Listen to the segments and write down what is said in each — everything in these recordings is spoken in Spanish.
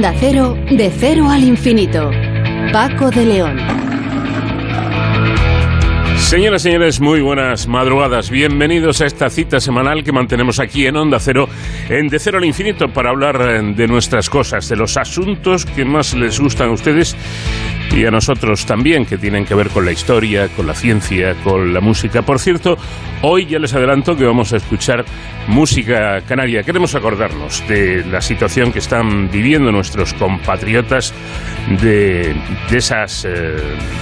Da cero, de cero al infinito. Paco de León. Señoras y señores, muy buenas madrugadas. Bienvenidos a esta cita semanal que mantenemos aquí en Onda Cero, en De Cero al Infinito, para hablar eh, de nuestras cosas, de los asuntos que más les gustan a ustedes y a nosotros también, que tienen que ver con la historia, con la ciencia, con la música. Por cierto, hoy ya les adelanto que vamos a escuchar música canaria. Queremos acordarnos de la situación que están viviendo nuestros compatriotas de, esas eh,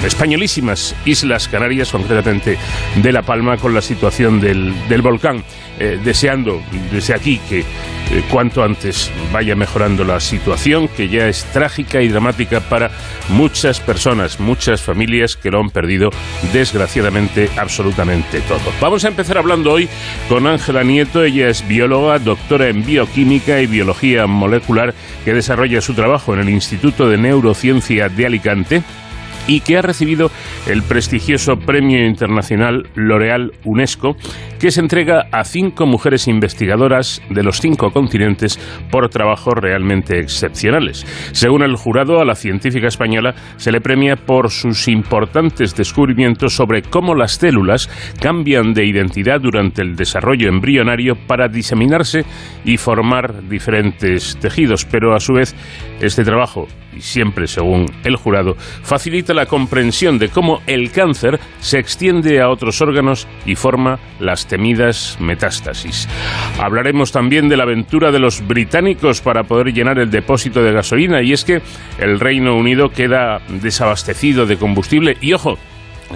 españolísimas Islas Canarias, concretamente de La Palma, con la situación del, volcán. Eh, deseando desde aquí que eh, cuanto antes vaya mejorando la situación, que ya es trágica y dramática para muchas personas, muchas familias que lo han perdido desgraciadamente absolutamente todo. Vamos a empezar hablando hoy con Ángela Nieto, ella es bióloga, doctora en bioquímica y biología molecular, que desarrolla su trabajo en el Instituto de Neurociencia de Alicante y que ha recibido el prestigioso Premio Internacional L'Oreal UNESCO, que se entrega a cinco mujeres investigadoras de los cinco continentes por trabajos realmente excepcionales. Según el jurado, a la científica española se le premia por sus importantes descubrimientos sobre cómo las células cambian de identidad durante el desarrollo embrionario para diseminarse y formar diferentes tejidos, pero a su vez este trabajo y siempre según el jurado, facilita la comprensión de cómo el cáncer se extiende a otros órganos y forma las temidas metástasis. Hablaremos también de la aventura de los británicos para poder llenar el depósito de gasolina y es que el Reino Unido queda desabastecido de combustible y ojo,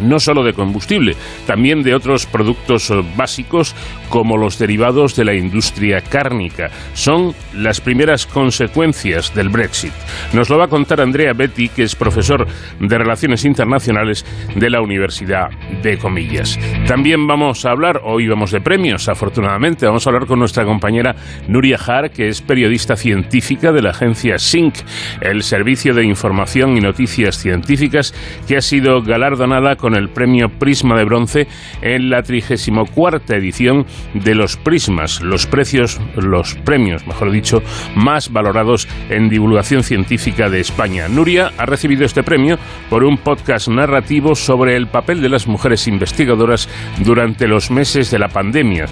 no solo de combustible, también de otros productos básicos como los derivados de la industria cárnica. Son las primeras consecuencias del Brexit. Nos lo va a contar Andrea Betty, que es profesor de Relaciones Internacionales de la Universidad de Comillas. También vamos a hablar, hoy vamos de premios, afortunadamente, vamos a hablar con nuestra compañera Nuria Har, que es periodista científica de la agencia SYNC, el Servicio de Información y Noticias Científicas, que ha sido galardonada con el premio Prisma de Bronce en la 34 edición de los Prismas, los precios, los premios, mejor dicho, más valorados en divulgación científica de España. Nuria ha recibido este premio por un podcast narrativo sobre el papel de las mujeres investigadoras durante los meses de la pandemia,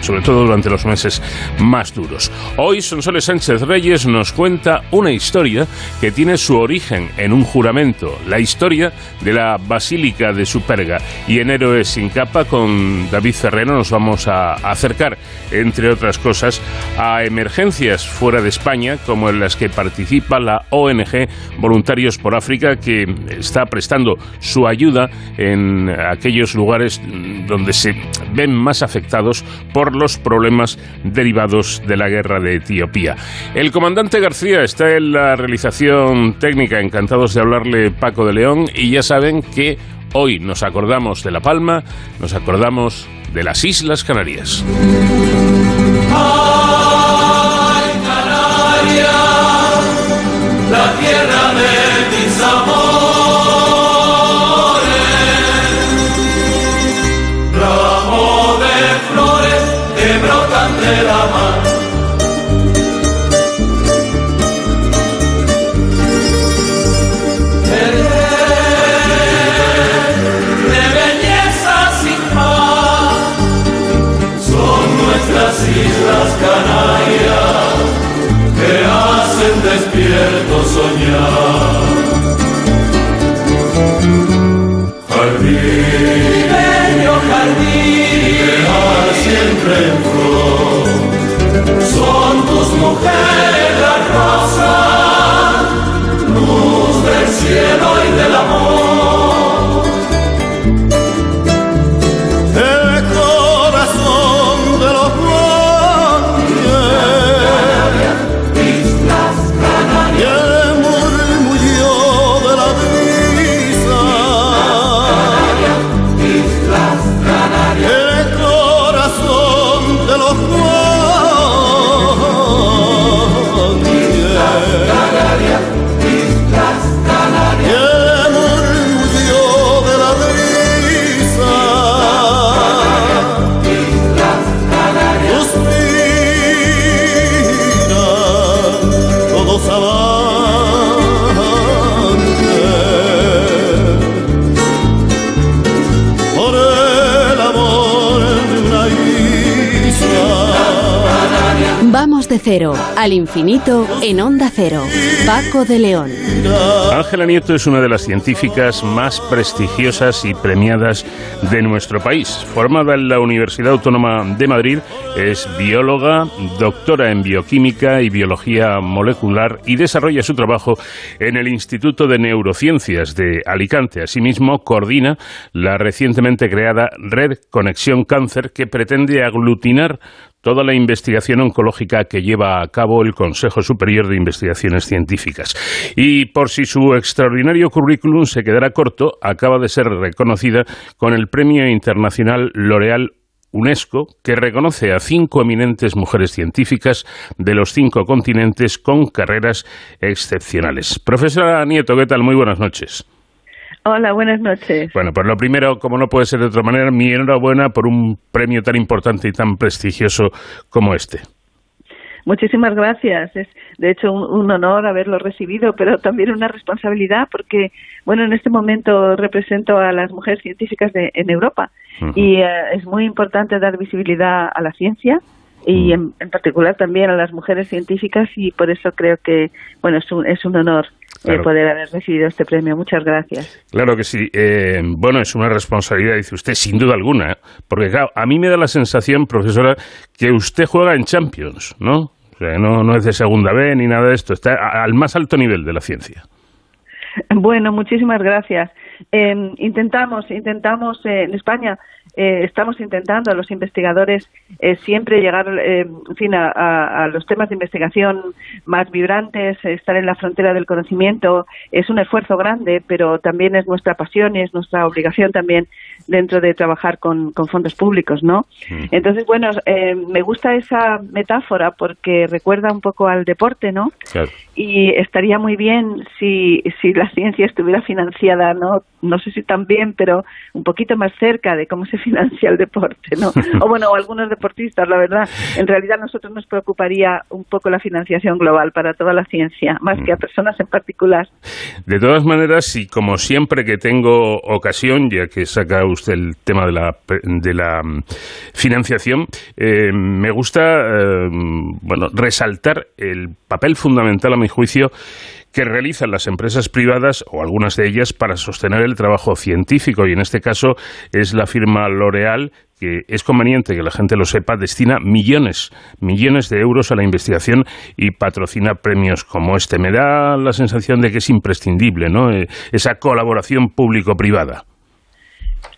sobre todo durante los meses más duros. Hoy Sonsoles Sánchez Reyes nos cuenta una historia que tiene su origen en un juramento, la historia de la Basílica de Superga. Y en Héroes sin capa con David Ferrero nos vamos a acercar, entre otras cosas, a emergencias fuera de España, como en las que participa la ONG Voluntarios por África, que está prestando su ayuda en aquellos lugares donde se ven más afectados por los problemas derivados de la guerra de Etiopía. El comandante García está en la realización técnica, encantados de hablarle Paco de León, y ya saben que Hoy nos acordamos de La Palma, nos acordamos de las Islas Canarias. Al infinito en Onda Cero. Paco de León. Ángela Nieto es una de las científicas más prestigiosas y premiadas de nuestro país. Formada en la Universidad Autónoma de Madrid, es bióloga, doctora en bioquímica y biología molecular y desarrolla su trabajo en el Instituto de Neurociencias de Alicante. Asimismo, coordina la recientemente creada Red Conexión Cáncer que pretende aglutinar toda la investigación oncológica que lleva a cabo el Consejo Superior de Investigaciones Científicas. Y por si su extraordinario currículum se quedara corto, acaba de ser reconocida con el Premio Internacional L'Oréal UNESCO, que reconoce a cinco eminentes mujeres científicas de los cinco continentes con carreras excepcionales. Profesora Nieto, ¿qué tal? Muy buenas noches. Hola, buenas noches. Bueno, pues lo primero, como no puede ser de otra manera, mi enhorabuena por un premio tan importante y tan prestigioso como este. Muchísimas gracias. Es de hecho un, honor haberlo recibido, pero también una responsabilidad porque, bueno, en este momento represento a las mujeres científicas de, en Europa y eh, es muy importante dar visibilidad a la ciencia y en, particular también a las mujeres científicas y por eso creo que, bueno, es un, es un honor de poder haber recibido este premio. Muchas gracias. Claro que sí. Eh, bueno, es una responsabilidad, dice usted, sin duda alguna, ¿eh? porque claro, a mí me da la sensación, profesora, que usted juega en Champions, ¿no? O sea, no, no es de segunda B ni nada de esto, está al más alto nivel de la ciencia. Bueno, muchísimas gracias. Eh, intentamos, intentamos eh, en España eh, estamos intentando los investigadores eh, siempre llegar eh, fin, a, los temas de investigación más vibrantes, estar en la frontera del conocimiento. Es un esfuerzo grande, pero también es nuestra pasión y es nuestra obligación también dentro de trabajar con, fondos públicos, ¿no? Mm. Entonces, bueno, me gusta esa metáfora porque recuerda un poco al deporte, ¿no? Y estaría muy bien si, si la ciencia estuviera financiada, ¿no? No sé si tan bien, pero un poquito más cerca de cómo se financia el deporte, ¿no? O bueno, o algunos deportistas, la verdad. En realidad a nosotros nos preocuparía un poco la financiación global para toda la ciencia, más que a mm. personas en particular. De todas maneras, y como siempre que tengo ocasión, ya que saca usted el tema de la, de la mm, financiación, eh, me gusta, eh, bueno, resaltar el papel fundamental, a mi juicio, que realizan las empresas privadas o algunas de ellas para sostener el trabajo científico y en este caso es la firma L'Oreal que es conveniente que la gente lo sepa, destina millones, millones de euros a la investigación y patrocina premios como este. Me da la sensación de que es imprescindible, ¿no? Eh, esa colaboración público-privada.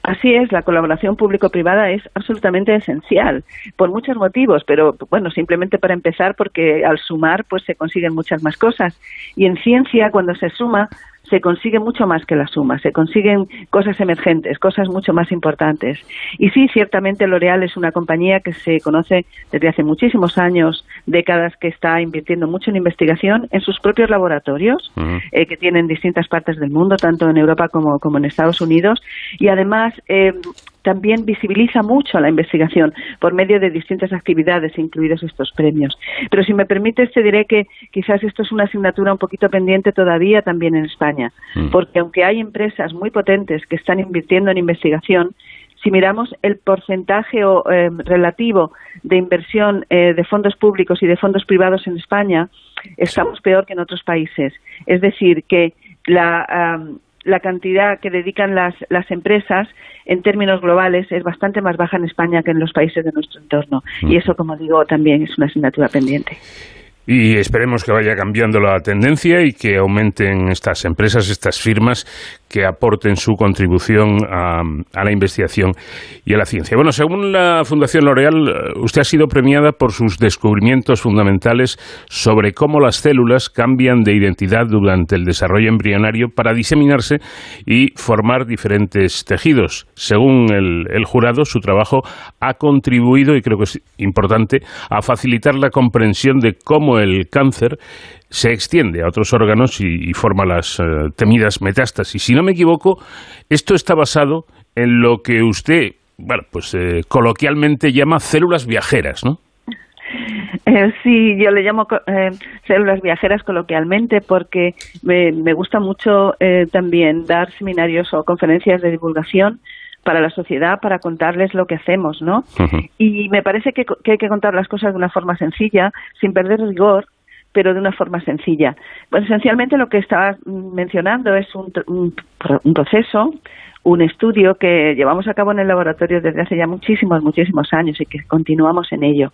Así es, la colaboración público-privada es absolutamente esencial por muchos motivos, pero bueno, simplemente para empezar porque al sumar pues se consiguen muchas más cosas. Y en ciencia cuando se suma se consigue mucho más que la suma, se consiguen cosas emergentes, cosas mucho más importantes. Y sí, ciertamente L'Oreal es una compañía que se conoce desde hace muchísimos años, décadas que está invirtiendo mucho en investigación en sus propios laboratorios, eh, que tienen distintas partes del mundo, tanto en Europa como, como en Estados Unidos, y además eh, también visibiliza mucho la investigación por medio de distintas actividades, incluidos estos premios. Pero si me permite, te diré que quizás esto es una asignatura un poquito pendiente todavía también en España, mm. porque aunque hay empresas muy potentes que están invirtiendo en investigación, si miramos el porcentaje eh, relativo de inversión eh, de fondos públicos y de fondos privados en España, estamos peor que en otros países. Es decir, que la, la cantidad que dedican las, las empresas en términos globales es bastante más baja en España que en los países de nuestro entorno. Y eso, como digo, también es una asignatura pendiente. Y esperemos que vaya cambiando la tendencia y que aumenten estas empresas, estas firmas que aporten su contribución a, la investigación y a la ciencia. Bueno, según la Fundación L'Oreal, usted ha sido premiada por sus descubrimientos fundamentales sobre cómo las células cambian de identidad durante el desarrollo embrionario para diseminarse y formar diferentes tejidos. Según el, el jurado, su trabajo ha contribuido, y creo que es importante, a facilitar la comprensión de cómo el cáncer se extiende a otros órganos y, forma las eh, temidas metástasis. Si no me equivoco, esto está basado en lo que usted, bueno, pues eh, coloquialmente llama células viajeras, ¿no? Eh, sí, yo le llamo células viajeras coloquialmente porque me, me gusta mucho también dar seminarios o conferencias de divulgación para la sociedad, para contarles lo que hacemos, ¿no? Y me parece que, hay que contar las cosas de una forma sencilla, sin perder rigor, pero de una forma sencilla. Pues esencialmente lo que estaba mencionando es un, un, proceso, un estudio que llevamos a cabo en el laboratorio desde hace ya muchísimos, muchísimos años y que continuamos en ello.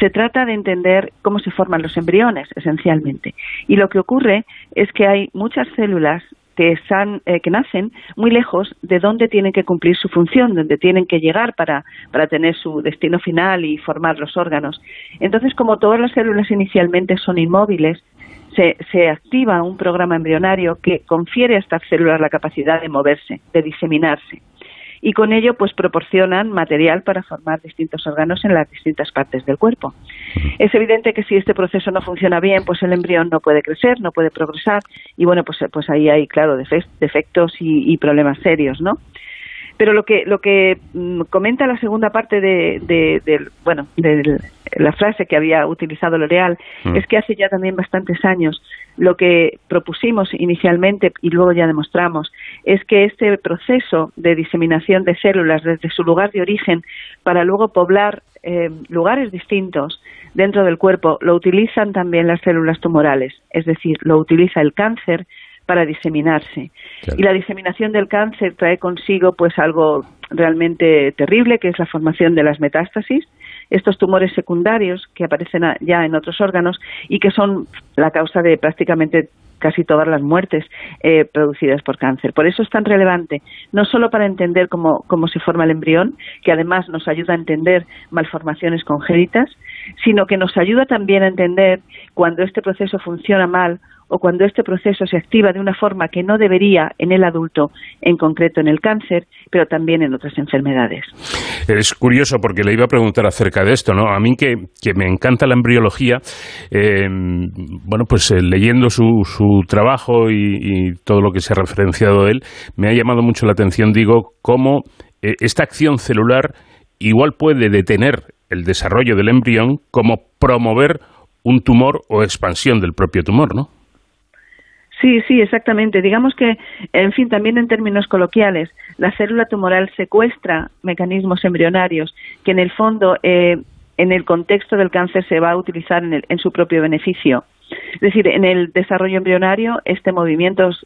Se trata de entender cómo se forman los embriones, esencialmente. Y lo que ocurre es que hay muchas células que, eh, que nacen muy lejos de donde tienen que cumplir su función, donde tienen que llegar para, para tener su destino final y formar los órganos. Entonces, como todas las células inicialmente son inmóviles, se, se, activa un programa embrionario que confiere a estas células la capacidad de moverse, de diseminarse y con ello pues proporcionan material para formar distintos órganos en las distintas partes del cuerpo. Es evidente que si este proceso no funciona bien, pues el embrión no puede crecer, no puede progresar y bueno, pues, pues ahí hay claro defectos y, y problemas serios, ¿no? Pero lo que, lo que mm, comenta la segunda parte de, bueno, de la frase que había utilizado L'Oreal mm. es que hace ya también bastantes años lo que propusimos inicialmente y luego ya demostramos es que este proceso de diseminación de células desde su lugar de origen para luego poblar eh, lugares distintos dentro del cuerpo lo utilizan también las células tumorales, es decir, lo utiliza el cáncer para diseminarse. Y la diseminación del cáncer trae consigo pues algo realmente terrible, que es la formación de las metástasis, estos tumores secundarios que aparecen ya en otros órganos y que son la causa de prácticamente casi todas las muertes eh, producidas por cáncer. Por eso es tan relevante, no solo para entender cómo, cómo se forma el embrión, que además nos ayuda a entender malformaciones congénitas, sino que nos ayuda también a entender cuando este proceso funciona mal o cuando este proceso se activa de una forma que no debería en el adulto, en concreto en el cáncer, pero también en otras enfermedades. Es curioso porque le iba a preguntar acerca de esto, ¿no? A mí que, me encanta la embriología, eh, bueno, pues eh, leyendo su, su trabajo y, todo lo que se ha referenciado él, me ha llamado mucho la atención, digo, cómo eh, esta acción celular igual puede detener el desarrollo del embrión como promover un tumor o expansión del propio tumor, ¿no? Sí, sí, exactamente. Digamos que, en fin, también en términos coloquiales, la célula tumoral secuestra mecanismos embrionarios que en el fondo, eh, en el contexto del cáncer, se va a utilizar en, su propio beneficio. Es decir, en el desarrollo embrionario, este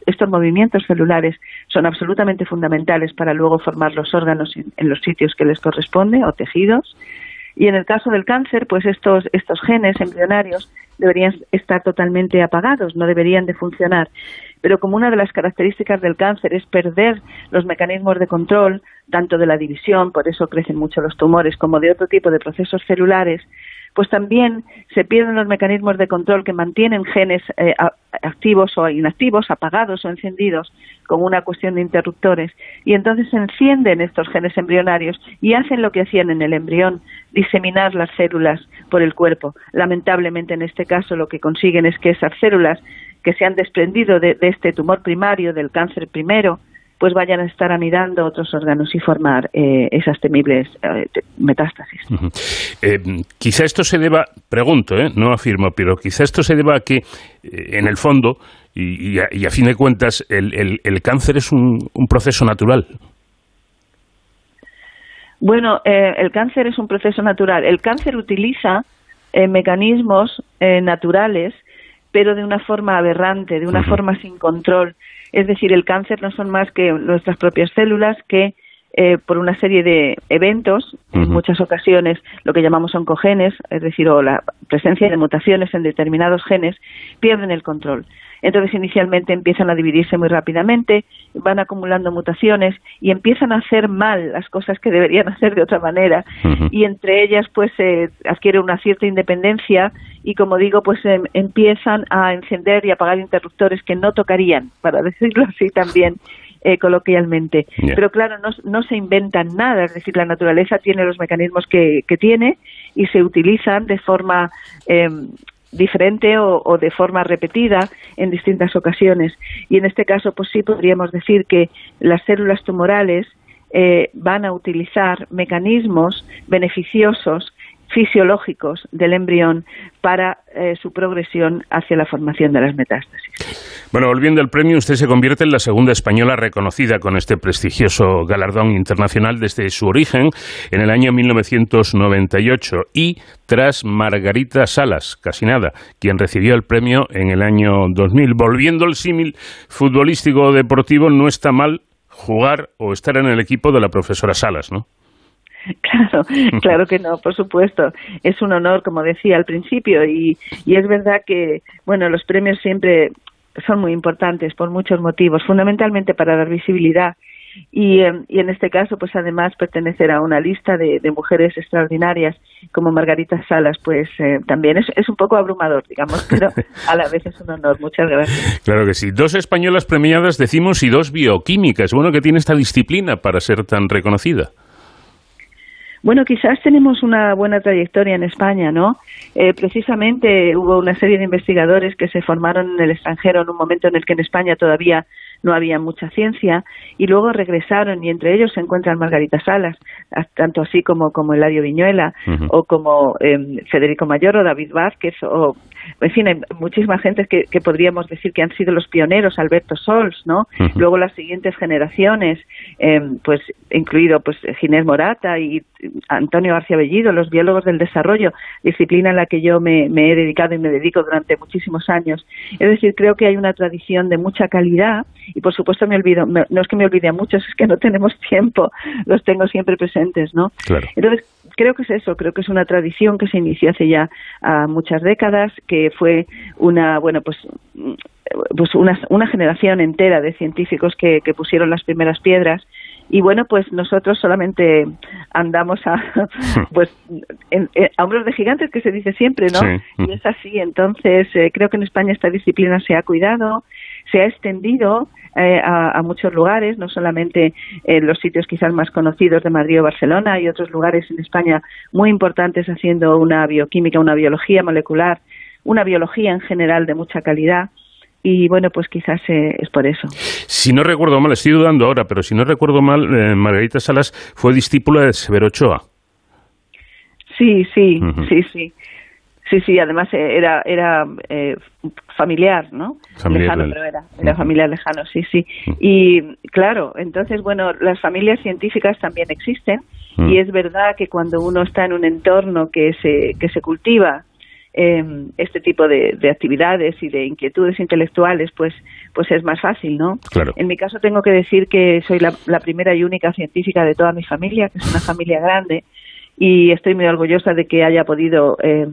estos movimientos celulares son absolutamente fundamentales para luego formar los órganos en los sitios que les corresponde o tejidos. Y en el caso del cáncer, pues estos, estos genes embrionarios deberían estar totalmente apagados, no deberían de funcionar. Pero como una de las características del cáncer es perder los mecanismos de control, tanto de la división, por eso crecen mucho los tumores, como de otro tipo de procesos celulares, pues también se pierden los mecanismos de control que mantienen genes eh, activos o inactivos, apagados o encendidos, como una cuestión de interruptores, y entonces se encienden estos genes embrionarios y hacen lo que hacían en el embrión, diseminar las células por el cuerpo. Lamentablemente, en este caso, lo que consiguen es que esas células que se han desprendido de este tumor primario, del cáncer primero, pues vayan a estar anidando otros órganos y formar eh, esas temibles eh, metástasis. Eh, quizá esto se deba, pregunto, no afirmo, pero quizá esto se deba a que, en el fondo, y, a, fin de cuentas, el, el, cáncer es un, un, proceso natural. Bueno, el cáncer es un proceso natural. El cáncer utiliza mecanismos naturales, pero de una forma aberrante, de una forma sin control es decir, el cáncer no son más que nuestras propias células que eh, por una serie de eventos, en muchas ocasiones lo que llamamos oncogenes, es decir, o la presencia de mutaciones en determinados genes, pierden el control. Entonces, inicialmente empiezan a dividirse muy rápidamente, van acumulando mutaciones y empiezan a hacer mal las cosas que deberían hacer de otra manera. Y entre ellas, pues, se adquiere una cierta independencia y, como digo, pues em, empiezan a encender y apagar interruptores que no tocarían, para decirlo así también. Eh, coloquialmente. Pero claro, no, no, se inventan nada, es decir, la naturaleza tiene los mecanismos que, que tiene y se utilizan de forma eh, diferente o, de forma repetida en distintas ocasiones. Y en este caso, pues sí podríamos decir que las células tumorales eh, van a utilizar mecanismos beneficiosos fisiológicos del embrión para eh, su progresión hacia la formación de las metástasis. Bueno, volviendo al premio, usted se convierte en la segunda española reconocida con este prestigioso galardón internacional desde su origen en el año 1998 y tras Margarita Salas, casi nada, quien recibió el premio en el año 2000. Volviendo al símil futbolístico deportivo, no está mal jugar o estar en el equipo de la profesora Salas, ¿no? Claro, claro que no, por supuesto. Es un honor, como decía al principio, y, y es verdad que, bueno, los premios siempre son muy importantes por muchos motivos, fundamentalmente para dar visibilidad y, eh, y, en este caso, pues además pertenecer a una lista de, de mujeres extraordinarias como Margarita Salas, pues eh, también es, es, un poco abrumador, digamos, pero a la vez es un honor. Muchas gracias. Claro que sí. Dos españolas premiadas, decimos, y dos bioquímicas. Bueno, que tiene esta disciplina para ser tan reconocida. Bueno, quizás tenemos una buena trayectoria en España, ¿no? Eh, precisamente hubo una serie de investigadores que se formaron en el extranjero en un momento en el que en España todavía no había mucha ciencia y luego regresaron y entre ellos se encuentran Margarita Salas, tanto así como, como Eladio Viñuela uh -huh. o como eh, Federico Mayor o David Vázquez o en fin, hay muchísima gente que, que, podríamos decir que han sido los pioneros, Alberto Sols, ¿no? Uh -huh. Luego las siguientes generaciones, eh, pues incluido pues Ginés Morata y Antonio García Bellido, los biólogos del desarrollo, disciplina en la que yo me, me, he dedicado y me dedico durante muchísimos años. Es decir, creo que hay una tradición de mucha calidad y por supuesto me olvido, me, no es que me olvide a muchos, es que no tenemos tiempo, los tengo siempre presentes, ¿no? Claro. Entonces, creo que es eso, creo que es una tradición que se inició hace ya uh, muchas décadas, que fue una, bueno, pues, pues una, una generación entera de científicos que, que pusieron las primeras piedras. Y bueno pues nosotros solamente andamos a pues en, en, a hombros de gigantes que se dice siempre no Sí. y es así. Entonces eh, creo que en España esta disciplina se ha cuidado se ha extendido eh, a, a, muchos lugares, no solamente en los sitios quizás más conocidos de Madrid o Barcelona, hay otros lugares en España muy importantes haciendo una bioquímica, una biología molecular, una biología en general de mucha calidad y bueno, pues quizás eh, es por eso. Si no recuerdo mal, estoy dudando ahora, pero si no recuerdo mal, eh, Margarita Salas fue discípula de Severo Ochoa. Sí, sí, uh -huh. sí, sí. Sí, sí, además eh, era era eh, familiar, ¿no? Familiar, lejano, pero era, era familiar lejano, sí, sí. Y claro, entonces, bueno, las familias científicas también existen y es verdad que cuando uno está en un entorno que se, que se cultiva eh, este tipo de, de, actividades y de inquietudes intelectuales, pues, pues es más fácil, ¿no? Claro. En mi caso tengo que decir que soy la, la primera y única científica de toda mi familia, que es una familia grande, y estoy muy orgullosa de que haya podido eh,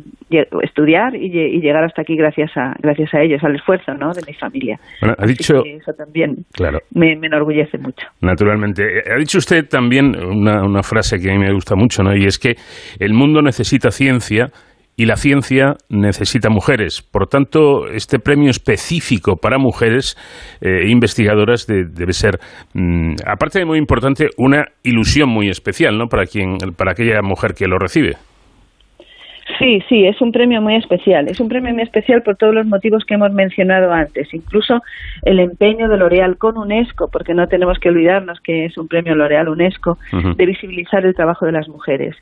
estudiar y, y, llegar hasta aquí gracias a gracias a ellos, al esfuerzo ¿no? de mi familia. Bueno, ha dicho, eso también claro. me, me, enorgullece mucho. Naturalmente. Ha dicho usted también una, una frase que a mí me gusta mucho, ¿no? y es que el mundo necesita ciencia y la ciencia necesita mujeres. Por tanto, este premio específico para mujeres eh, investigadoras de, debe ser, mmm, aparte de muy importante, una ilusión muy especial ¿no? para, quien, para aquella mujer que lo recibe. Sí, sí, es un premio muy especial. Es un premio muy especial por todos los motivos que hemos mencionado antes. Incluso el empeño de L'Oreal con UNESCO, porque no tenemos que olvidarnos que es un premio L'Oreal UNESCO, uh -huh. de visibilizar el trabajo de las mujeres.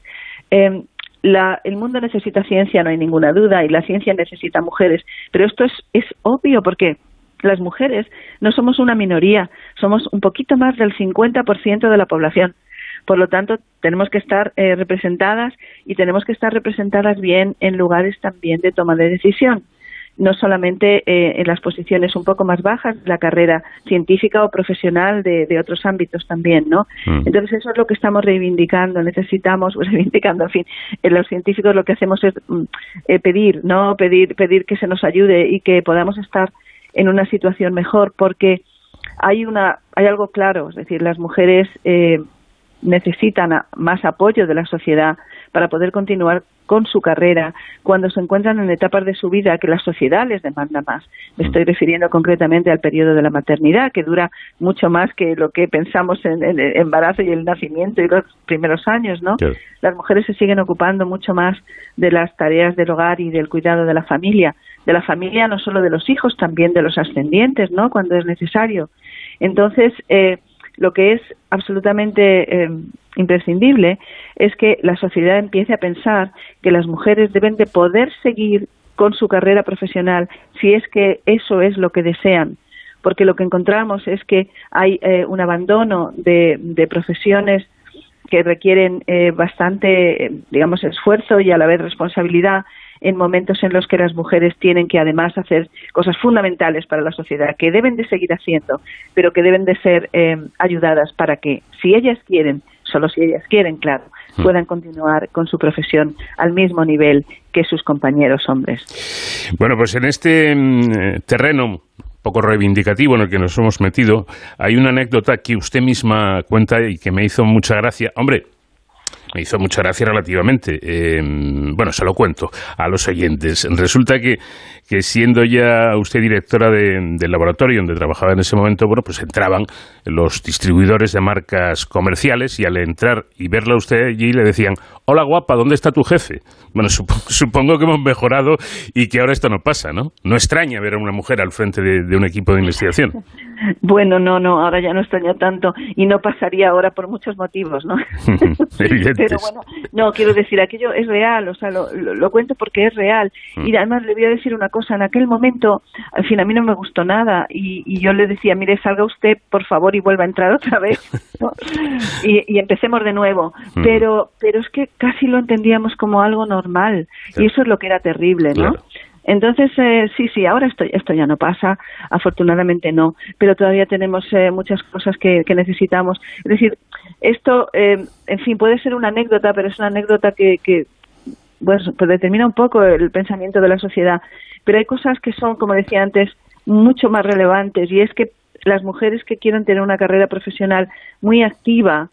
Eh, la, el mundo necesita ciencia, no hay ninguna duda, y la ciencia necesita mujeres, pero esto es, es obvio porque las mujeres no somos una minoría, somos un poquito más del 50% de la población. Por lo tanto, tenemos que estar eh, representadas y tenemos que estar representadas bien en lugares también de toma de decisión no solamente eh, en las posiciones un poco más bajas de la carrera científica o profesional de, de otros ámbitos también, ¿no? Mm. Entonces eso es lo que estamos reivindicando, necesitamos, pues, reivindicando, en fin, en los científicos lo que hacemos es mm, eh, pedir, ¿no? Pedir, pedir que se nos ayude y que podamos estar en una situación mejor porque hay una, hay algo claro, es decir, las mujeres eh, necesitan a, más apoyo de la sociedad para poder continuar con su carrera cuando se encuentran en etapas de su vida que la sociedad les demanda más. Me estoy refiriendo concretamente al periodo de la maternidad, que dura mucho más que lo que pensamos en, el embarazo y el nacimiento y los primeros años, ¿no? Las mujeres se siguen ocupando mucho más de las tareas del hogar y del cuidado de la familia, de la familia no solo de los hijos, también de los ascendientes, ¿no? Cuando es necesario. Entonces, eh, lo que es absolutamente eh, imprescindible es que la sociedad empiece a pensar que las mujeres deben de poder seguir con su carrera profesional si es que eso es lo que desean. Porque lo que encontramos es que hay eh, un abandono de, profesiones que requieren eh, bastante, digamos, esfuerzo y a la vez responsabilidad en momentos en los que las mujeres tienen que además hacer cosas fundamentales para la sociedad, que deben de seguir haciendo, pero que deben de ser eh, ayudadas para que, si ellas quieren, solo si ellas quieren, claro, hmm. puedan continuar con su profesión al mismo nivel que sus compañeros hombres. Bueno, pues en este mm, terreno poco reivindicativo en el que nos hemos metido, hay una anécdota que usted misma cuenta y que me hizo mucha gracia. Hombre, me hizo mucha gracia relativamente. Em, bueno, se lo cuento a los oyentes. Resulta que, que siendo ya usted directora del laboratorio donde trabajaba en ese momento, bueno, pues entraban los distribuidores de marcas comerciales y al entrar y verla usted allí le decían, hola guapa, ¿dónde está tu jefe? Bueno, supongo que hemos mejorado y que ahora esto no pasa, ¿no? No extraña ver a una mujer al frente de, un equipo de investigación. Bueno, no, no, ahora ya no extraña tanto y no pasaría ahora por muchos motivos, ¿no? Pero bueno, no, quiero decir, aquello es real, o sea, lo, cuento porque es real. Mm. Y además le voy a decir una cosa, en aquel momento, al fin, a mí no me gustó nada y, y yo le decía, mire, salga usted, por favor, y vuelva a entrar otra vez, y, y, empecemos de nuevo. Mm. Pero, pero es que casi lo entendíamos como algo normal y eso es lo que era terrible, ¿no? Entonces, eh, sí, sí, ahora esto, esto ya no pasa, afortunadamente no, pero todavía tenemos eh, muchas cosas que, necesitamos. Es decir, esto, eh, en fin, puede ser una anécdota, pero es una anécdota que, que pues determina un poco el pensamiento de la sociedad. Pero hay cosas que son, como decía antes, mucho más relevantes y es que las mujeres que quieren tener una carrera profesional muy activa,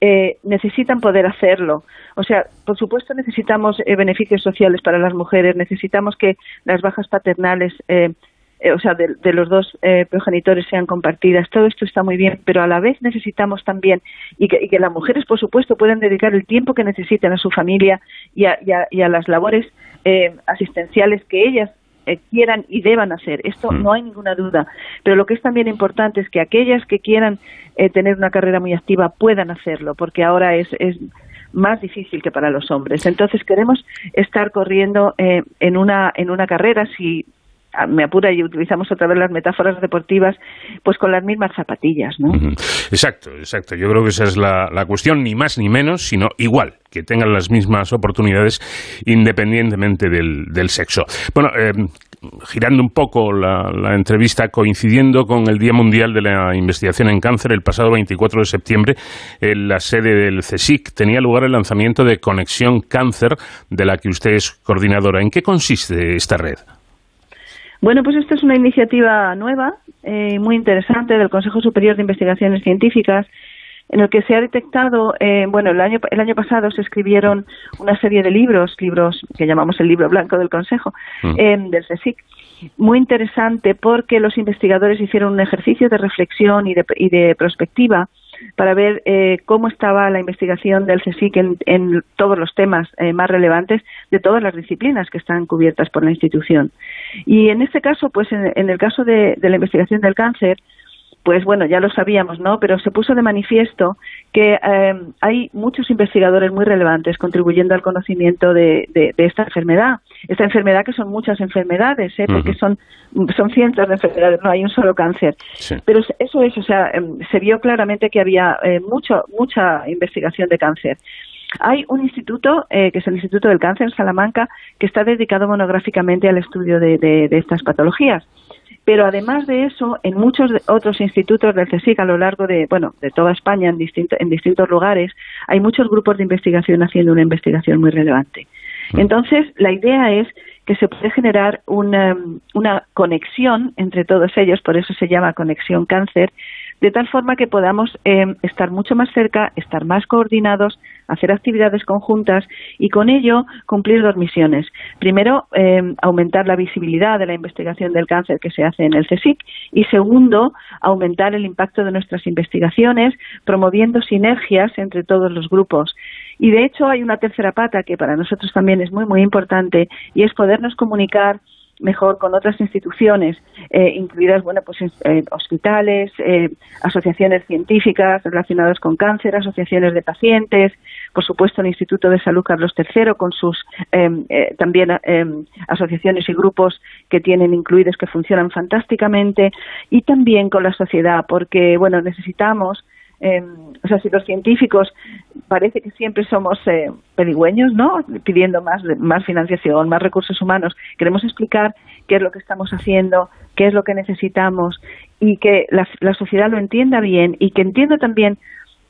eh, necesitan poder hacerlo. O sea, por supuesto necesitamos eh, beneficios sociales para las mujeres, necesitamos que las bajas paternales, eh, o sea, de, los dos progenitores sean compartidas. Todo esto está muy bien, pero a la vez necesitamos también y que, las mujeres, por supuesto, puedan dedicar el tiempo que necesiten a su familia y a las labores asistenciales que ellas eh, quieran y deban hacer. Esto mm. no hay ninguna duda. Pero lo que es también importante es que aquellas que quieran eh, tener una carrera muy activa puedan hacerlo, porque ahora es, es más difícil que para los hombres. Entonces queremos estar corriendo eh, en una en una carrera si me apura y utilizamos otra vez las metáforas deportivas, pues con las mismas zapatillas, ¿no? Exacto, exacto. Yo creo que esa es la, cuestión, ni más ni menos, sino igual, que tengan las mismas oportunidades independientemente del, sexo. Bueno, eh, girando un poco la, la, entrevista, coincidiendo con el Día Mundial de la Investigación en Cáncer, el pasado 24 de septiembre, en la sede del CSIC tenía lugar el lanzamiento de Conexión Cáncer, de la que usted es coordinadora. ¿En qué consiste esta red? Bueno, pues esta es una iniciativa nueva, eh, muy interesante, del Consejo Superior de Investigaciones Científicas, en el que se ha detectado, eh, bueno, el año, el año pasado se escribieron una serie de libros, libros que llamamos el libro blanco del Consejo, mm. eh, del CSIC, muy interesante porque los investigadores hicieron un ejercicio de reflexión y de, y de prospectiva para ver eh, cómo estaba la investigación del CSIC en, todos los temas eh, más relevantes de todas las disciplinas que están cubiertas por la institución. Y en este caso, pues en, el caso de la investigación del cáncer, pues bueno, ya lo sabíamos, ¿no? Pero se puso de manifiesto que eh, hay muchos investigadores muy relevantes contribuyendo al conocimiento de, esta enfermedad. Esta enfermedad que son muchas enfermedades, ¿eh? Porque son, son cientos de enfermedades, no hay un solo cáncer. Pero eso es, o sea, em, se vio claramente que había eh, mucho, mucha investigación de cáncer. Hay un instituto, eh, que es el Instituto del Cáncer en Salamanca, que está dedicado monográficamente al estudio de estas patologías pero además de eso, en muchos otros institutos del CSIC a lo largo de, bueno, de toda España, en, en distintos lugares, hay muchos grupos de investigación haciendo una investigación muy relevante. Mm. Entonces, la idea es que se puede generar una, una conexión entre todos ellos, por eso se llama conexión cáncer, de tal forma que podamos eh, estar mucho más cerca, estar más coordinados, hacer actividades conjuntas y con ello cumplir dos misiones. Primero, eh, aumentar la visibilidad de la investigación del cáncer que se hace en el CSIC y segundo, aumentar el impacto de nuestras investigaciones promoviendo sinergias entre todos los grupos. Y de hecho hay una tercera pata que para nosotros también es muy, muy importante y es podernos comunicar mejor con otras instituciones, eh, incluidas bueno, pues, eh, hospitales, eh, asociaciones científicas relacionadas con cáncer, asociaciones de pacientes, por supuesto el Instituto de Salud Carlos III con sus em, también em, asociaciones y grupos que tienen incluidos que funcionan fantásticamente y también con la sociedad, porque bueno necesitamos Em, o sea, si los científicos parece que siempre somos eh, pedigüeños, ¿no? Pidiendo más, más financiación, más recursos humanos. Queremos explicar qué es lo que estamos haciendo, qué es lo que necesitamos y que la, sociedad lo entienda bien y que entienda también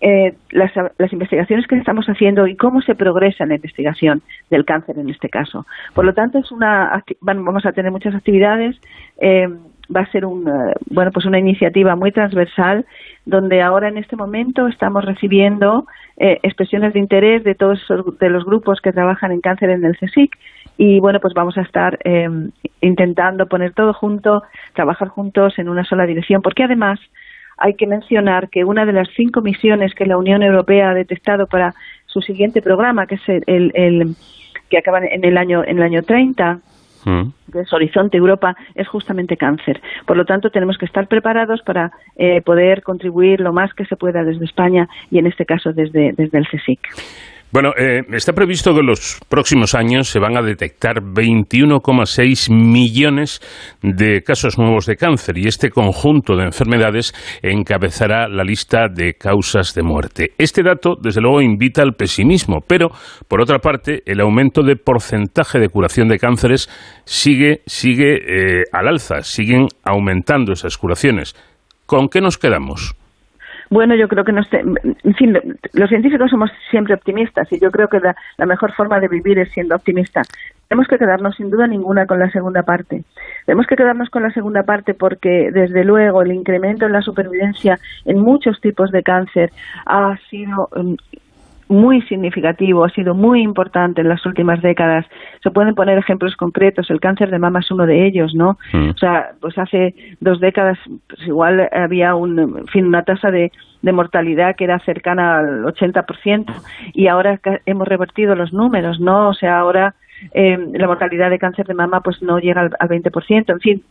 eh, las, las, investigaciones que estamos haciendo y cómo se progresa en la investigación del cáncer en este caso. Por lo tanto, es una, vamos a tener muchas actividades. Eh, va a ser un, eh, bueno, pues una iniciativa muy transversal donde ahora en este momento estamos recibiendo eh, expresiones de interés de todos de los grupos que trabajan en cáncer en el CSIC y bueno pues vamos a estar eh, intentando poner todo junto trabajar juntos en una sola dirección. Porque además hay que mencionar que una de las cinco misiones que la Unión Europea ha detectado para su siguiente programa que es el, el que acaba en el año en el año 30 Mm. Horizonte Europa es justamente cáncer. Por lo tanto, tenemos que estar preparados para eh, poder contribuir lo más que se pueda desde España y, en este caso, desde, desde el CSIC. Bueno, eh, está previsto que en los próximos años se van a detectar 21,6 millones de casos nuevos de cáncer y este conjunto de enfermedades encabezará la lista de causas de muerte. Este dato, desde luego, invita al pesimismo, pero, por otra parte, el aumento de porcentaje de curación de cánceres sigue, sigue eh, al alza, siguen aumentando esas curaciones. ¿Con qué nos quedamos? Bueno, yo creo que no en fin, los científicos somos siempre optimistas y yo creo que la, mejor forma de vivir es siendo optimista. Tenemos que quedarnos sin duda ninguna con la segunda parte. Tenemos que quedarnos con la segunda parte porque, desde luego, el incremento en la supervivencia en muchos tipos de cáncer ha sido mm, muy significativo, ha sido muy importante en las últimas décadas. Se pueden poner ejemplos concretos, el cáncer de mama es uno de ellos, ¿no? Mm. O sea, pues hace dos décadas pues igual había un, fin, una tasa de, de mortalidad que era cercana al 80% y ahora hemos revertido los números, ¿no? O sea, ahora eh, la mortalidad de cáncer de mama pues no llega al, al 20%. En fin,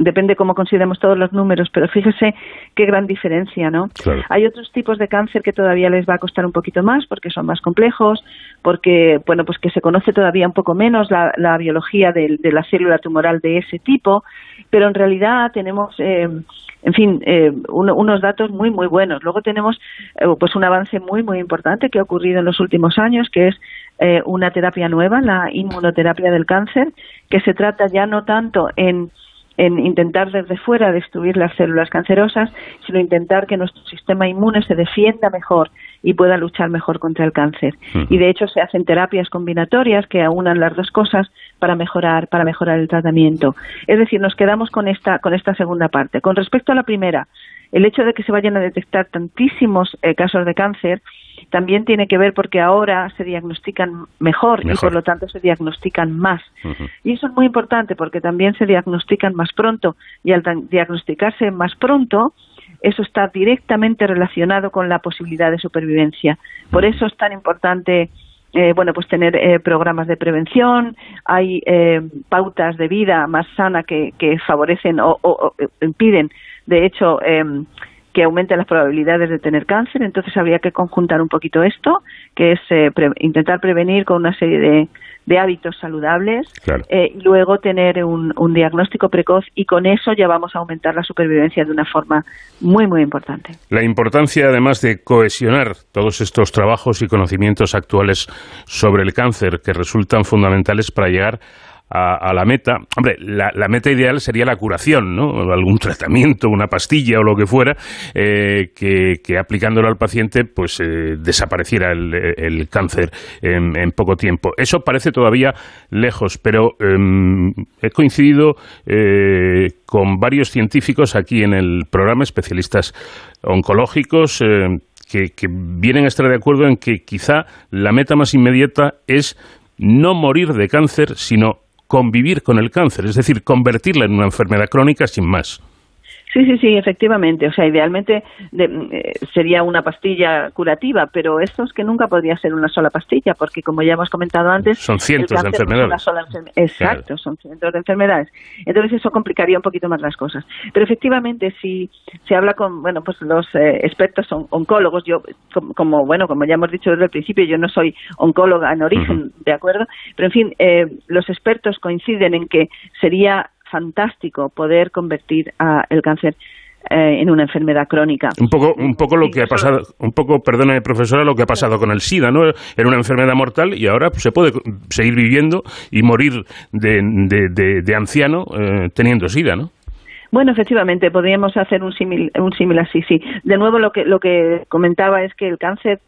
depende cómo consideremos todos los números, pero fíjese qué gran diferencia, ¿no? Hay otros tipos de cáncer que todavía les va a costar un poquito más porque son más complejos, porque, bueno, pues que se conoce todavía un poco menos la, biología de, la célula tumoral de ese tipo, pero en realidad tenemos, eh, en fin, eh, unos datos muy, muy buenos. Luego tenemos, eh, pues un avance muy, muy importante que ha ocurrido en los últimos años, que es una terapia nueva, la inmunoterapia del cáncer, que se trata ya no tanto en en intentar desde fuera destruir las células cancerosas, sino intentar que nuestro sistema inmune se defienda mejor y pueda luchar mejor contra el cáncer. Y de hecho se hacen terapias combinatorias que aunan las dos cosas para mejorar para mejorar el tratamiento. Es decir, nos quedamos con esta con esta segunda parte. Con respecto a la primera, el hecho de que se vayan a detectar tantísimos eh, casos de cáncer también tiene que ver porque ahora se diagnostican mejor, y por lo tanto se diagnostican más. Y eso es muy importante porque también se diagnostican más pronto. Y al diagnosticarse más pronto, eso está directamente relacionado con la posibilidad de supervivencia. Por eso es tan importante eh, bueno, pues tener eh, programas de prevención, hay eh, pautas de vida más sana que, favorecen o, o, impiden, de hecho, em, que aumente las probabilidades de tener cáncer. Entonces habría que conjuntar un poquito esto, que es eh, intentar prevenir con una serie de, de hábitos saludables eh, y luego tener un, un, diagnóstico precoz y con eso ya vamos a aumentar la supervivencia de una forma muy, muy importante. La importancia, además, de cohesionar todos estos trabajos y conocimientos actuales sobre el cáncer que resultan fundamentales para llegar a, la meta. Hombre, la, meta ideal sería la curación, ¿no? Algún tratamiento, una pastilla o lo que fuera, eh, que, aplicándolo al paciente, pues eh, desapareciera el, cáncer en, poco tiempo. Eso parece todavía lejos, pero em, he coincidido eh, con varios científicos aquí en el programa, especialistas oncológicos, que, que vienen a estar de acuerdo en que quizá la meta más inmediata es no morir de cáncer, sino convivir con el cáncer, es decir, convertirla en una enfermedad crónica sin más. Sí, sí, sí, efectivamente. O sea, idealmente eh, sería una pastilla curativa, pero esto es que nunca podría ser una sola pastilla, porque como ya hemos comentado antes, son cientos de enfermedades. Exacto, son cientos de enfermedades. Entonces eso complicaría un poquito más las cosas. Pero efectivamente, si se habla con, bueno, pues los eh, expertos son oncólogos, yo como, bueno, como ya hemos dicho desde el principio, yo no soy oncóloga en origen, de acuerdo, pero en fin, eh, los expertos coinciden en que sería fantástico poder convertir a el cáncer eh, en una enfermedad crónica. Un poco, un poco lo que ha pasado, un poco, perdone profesora, lo que ha pasado con el SIDA, ¿no? Era una enfermedad mortal y ahora se puede seguir viviendo y morir de, de, anciano eh, teniendo SIDA, ¿no? Bueno, efectivamente, podríamos hacer un símil, un símil así, sí. De nuevo, lo que, lo que comentaba es que el cáncer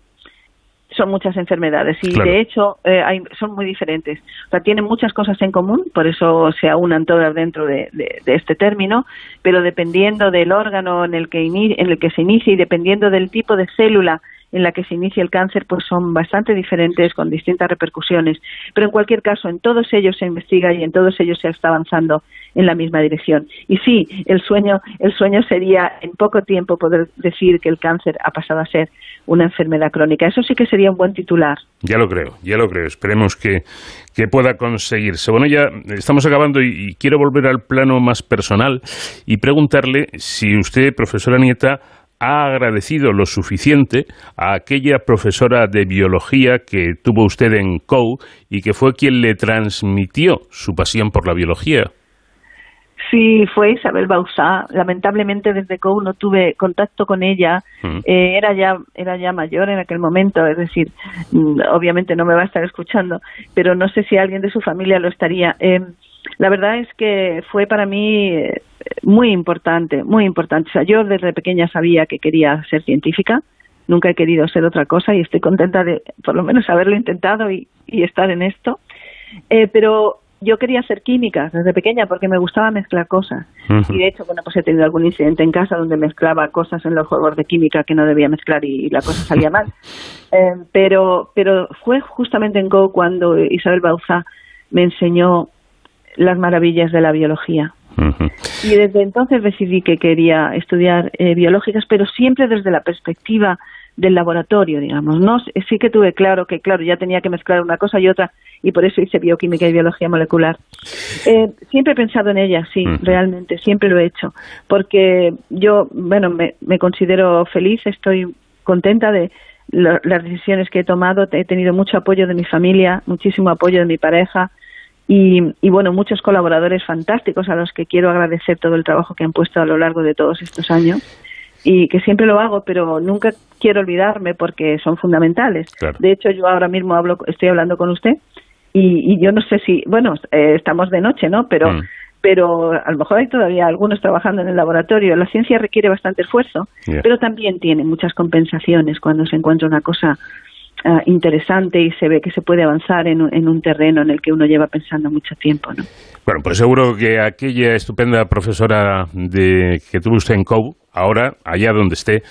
son muchas enfermedades y de hecho eh, son muy diferentes. O sea, tienen muchas cosas en común, por eso se aunan todas dentro de, este término, pero dependiendo del órgano en el que en el que se inicia y dependiendo del tipo de célula en la que se inicia el cáncer pues son bastante diferentes con distintas repercusiones pero en cualquier caso en todos ellos se investiga y en todos ellos se está avanzando en la misma dirección y sí el sueño el sueño sería en poco tiempo poder decir que el cáncer ha pasado a ser una enfermedad crónica. Eso sí que sería un buen titular. Ya lo creo, ya lo creo. Esperemos que, pueda conseguirse. Bueno, ya estamos acabando y, quiero volver al plano más personal y preguntarle si usted, profesora Nieta, ha agradecido lo suficiente a aquella profesora de biología que tuvo usted en COU y que fue quien le transmitió su pasión por la biología. Sí, fue Isabel Bausá. Lamentablemente desde COU no tuve contacto con ella. Mm. Eh, era ya era ya mayor en aquel momento, es decir, mm, obviamente no me va a estar escuchando, pero no sé si alguien de su familia lo estaría. Eh, la verdad es que fue para mí eh, muy importante, muy importante. O sea, yo desde pequeña sabía que quería ser científica. Nunca he querido ser otra cosa y estoy contenta de por lo menos haberlo intentado y, y estar en esto. Eh, pero yo quería hacer química desde pequeña porque me gustaba mezclar cosas. Y de hecho, bueno, pues he tenido algún incidente en casa donde mezclaba cosas en los juegos de química que no debía mezclar y, la cosa salía mal. Eh, pero, pero fue justamente en Go cuando Isabel Bauza me enseñó las maravillas de la biología. Y desde entonces decidí que quería estudiar eh, biológicas, pero siempre desde la perspectiva del laboratorio, digamos. No, sí que tuve claro que, claro, ya tenía que mezclar una cosa y otra y por eso hice bioquímica y biología molecular. Eh, siempre he pensado en ella, sí, realmente, siempre lo he hecho, porque yo, bueno, me, me considero feliz, estoy contenta de las decisiones que he tomado, he tenido mucho apoyo de mi familia, muchísimo apoyo de mi pareja, y, y, bueno, muchos colaboradores fantásticos a los que quiero agradecer todo el trabajo que han puesto a lo largo de todos estos años y que siempre lo hago, pero nunca quiero olvidarme porque son fundamentales. De hecho, yo ahora mismo hablo, estoy hablando con usted y, yo no sé si, bueno, eh, estamos de noche, ¿no? Pero, mm. pero a lo mejor hay todavía algunos trabajando en el laboratorio. La ciencia requiere bastante esfuerzo, pero también tiene muchas compensaciones cuando se encuentra una cosa ah, interesante y se ve que se puede avanzar en, en un terreno en el que uno lleva pensando mucho tiempo, ¿no? Bueno, pues seguro que aquella estupenda profesora de, que tuvo usted en COU, ahora, allá donde esté,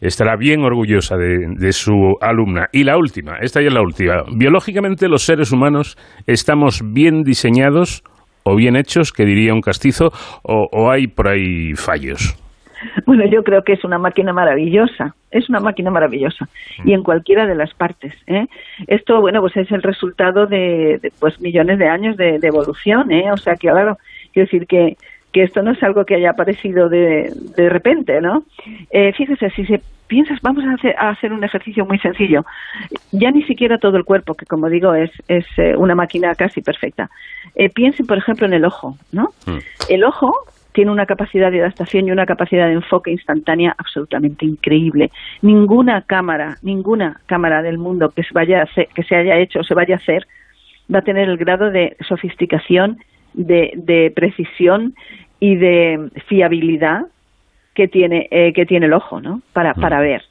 estará bien orgullosa de, su alumna. Y la última, esta ya es la última. Biológicamente los seres humanos estamos bien diseñados o bien hechos, que diría un castizo, o hay por ahí fallos. Bueno, yo creo que es una máquina maravillosa, es una máquina maravillosa y en cualquiera de las partes. ¿eh? Esto, bueno, pues es el resultado de, pues millones de años de, evolución, ¿eh? O sea, que claro, quiero decir que que esto no es algo que haya aparecido de, de repente, ¿no? Eh, fíjese, si se piensas, vamos a hacer, a hacer un ejercicio muy sencillo. Ya ni siquiera todo el cuerpo, que como digo es, es eh, una máquina casi perfecta. Eh, piensen, por ejemplo, en el ojo, ¿no? Mm. El ojo tiene una capacidad de adaptación y una capacidad de enfoque instantánea absolutamente increíble. Ninguna cámara, ninguna cámara del mundo que se, vaya que se haya hecho o se vaya a hacer va a tener el grado de sofisticación, de, precisión y de fiabilidad que tiene, eh, que tiene el ojo, ¿no? Para, para mm. ver.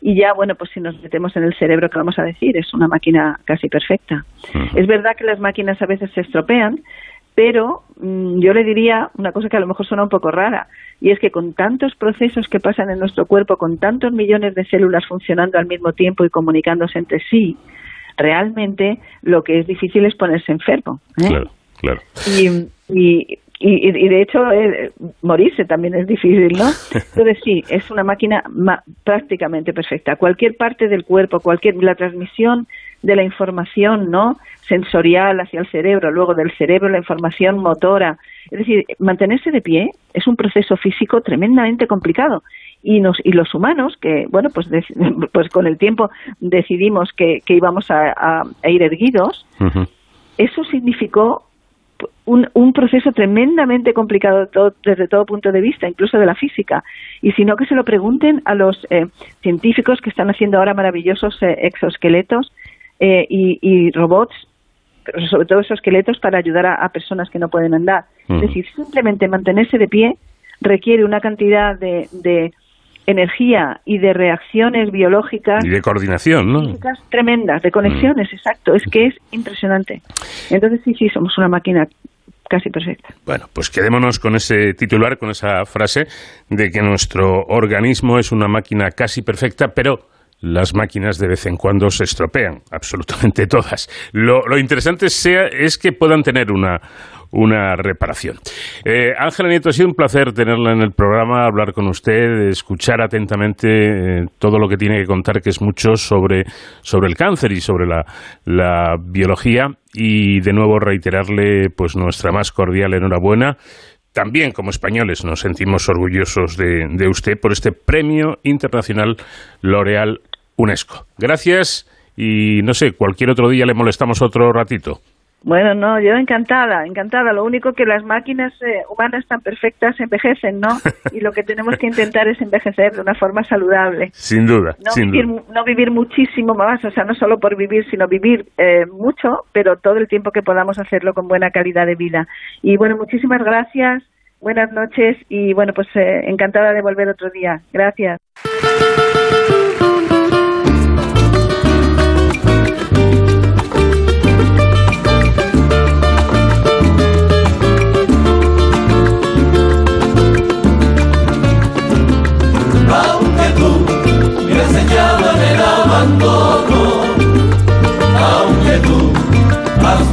Y ya, bueno, pues si nos metemos en el cerebro, ¿qué vamos a decir? Es una máquina casi perfecta. Es verdad que las máquinas a veces se estropean, pero mm, yo le diría una cosa que a lo mejor suena un poco rara, y es que con tantos procesos que pasan en nuestro cuerpo, con tantos millones de células funcionando al mismo tiempo y comunicándose entre sí, realmente lo que es difícil es ponerse enfermo. ¿eh? Claro, claro. Y, y, de hecho eh, morirse también es difícil, ¿no? Entonces sí, es una máquina prácticamente perfecta. Cualquier parte del cuerpo, cualquier la transmisión de la información, ¿no? Sensorial hacia el cerebro, luego del cerebro la información motora. Es decir, mantenerse de pie es un proceso físico tremendamente complicado y nos y los humanos que bueno pues pues con el tiempo decidimos que, que íbamos a, ir erguidos eso significó un, un, proceso tremendamente complicado desde todo punto de vista, incluso de la física. Y si no, que se lo pregunten a los eh, científicos que están haciendo ahora maravillosos eh, exoesqueletos eh, y, robots, pero sobre todo esos esqueletos para ayudar a, personas que no pueden andar. Es decir, simplemente mantenerse de pie requiere una cantidad de, de energía y de reacciones biológicas. Y de coordinación, ¿no? Tremendas, de conexiones, mm. exacto. Es que es impresionante. Entonces, sí, sí, somos una máquina casi perfecta. Bueno, pues quedémonos con ese titular, con esa frase de que nuestro organismo es una máquina casi perfecta, pero las máquinas de vez en cuando se estropean, absolutamente todas. Lo, interesante sea, es que puedan tener una, una reparación. Eh, Ángela Nieto, ha sido un placer tenerla en el programa, hablar con usted, escuchar atentamente eh, todo lo que tiene que contar, que es mucho sobre, sobre el cáncer y sobre la, la biología. Y de nuevo reiterarle pues nuestra más cordial enhorabuena también como españoles nos sentimos orgullosos de, de, usted por este premio internacional L'Oreal UNESCO. Gracias y no sé, cualquier otro día le molestamos otro ratito. Bueno, no, yo encantada, encantada. Lo único que las máquinas eh, humanas tan perfectas envejecen, ¿no? Y lo que tenemos que intentar es envejecer de una forma saludable. Sin duda, no sin vivir, duda. No vivir muchísimo más, o sea, no solo por vivir, sino vivir eh, mucho, pero todo el tiempo que podamos hacerlo con buena calidad de vida. Y bueno, muchísimas gracias, buenas noches y bueno, pues eh, encantada de volver otro día. Gracias.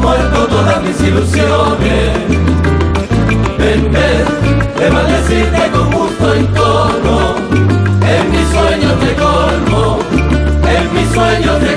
Muerto todas mis ilusiones. En vez de maldecirte con gusto en tono, en mis sueños te colmo, en mis sueños te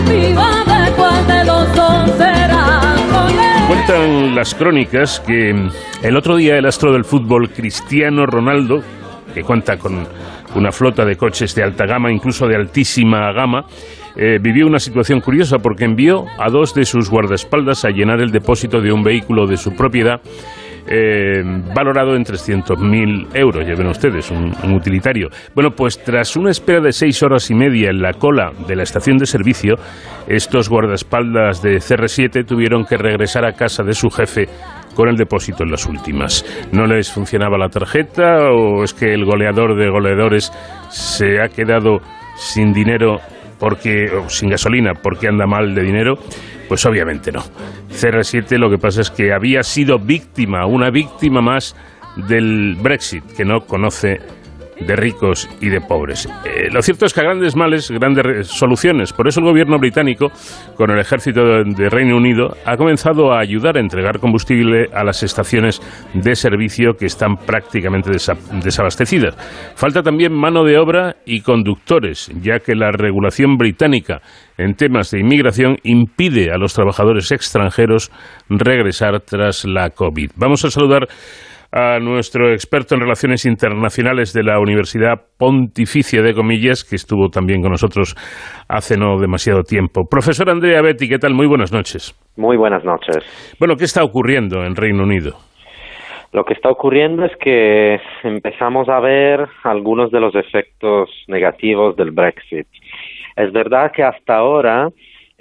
Viene y la cultiva, después de los dos será. Cuentan las crónicas que el otro día el astro del fútbol Cristiano Ronaldo, que cuenta con una flota de coches de alta gama, incluso de altísima gama, eh, vivió una situación curiosa porque envió a dos de sus guardaespaldas a llenar el depósito de un vehículo de su propiedad eh, valorado en 300.000 euros. Ya ven ustedes, un, un, utilitario. Bueno, pues tras una espera de seis horas y media en la cola de la estación de servicio, estos guardaespaldas de CR7 tuvieron que regresar a casa de su jefe con el depósito en las últimas. ¿No les funcionaba la tarjeta o es que el goleador de goleadores se ha quedado sin dinero porque o sin gasolina porque anda mal de dinero? Pues obviamente no. CR7 lo que pasa es que había sido víctima, una víctima más del Brexit, que no conoce de ricos y de pobres. Eh, lo cierto es que a grandes males, grandes soluciones. Por eso el gobierno británico, con el ejército de, Reino Unido, ha comenzado a ayudar a entregar combustible a las estaciones de servicio que están prácticamente desa desabastecidas. Falta también mano de obra y conductores, ya que la regulación británica en temas de inmigración impide a los trabajadores extranjeros regresar tras la COVID. Vamos a saludar a nuestro experto en relaciones internacionales de la Universidad Pontificia de Comillas, que estuvo también con nosotros hace no demasiado tiempo. Profesor Andrea Betty, ¿qué tal? Muy buenas noches. Muy buenas noches. Bueno, ¿qué está ocurriendo en Reino Unido? Lo que está ocurriendo es que empezamos a ver algunos de los efectos negativos del Brexit. Es verdad que hasta ahora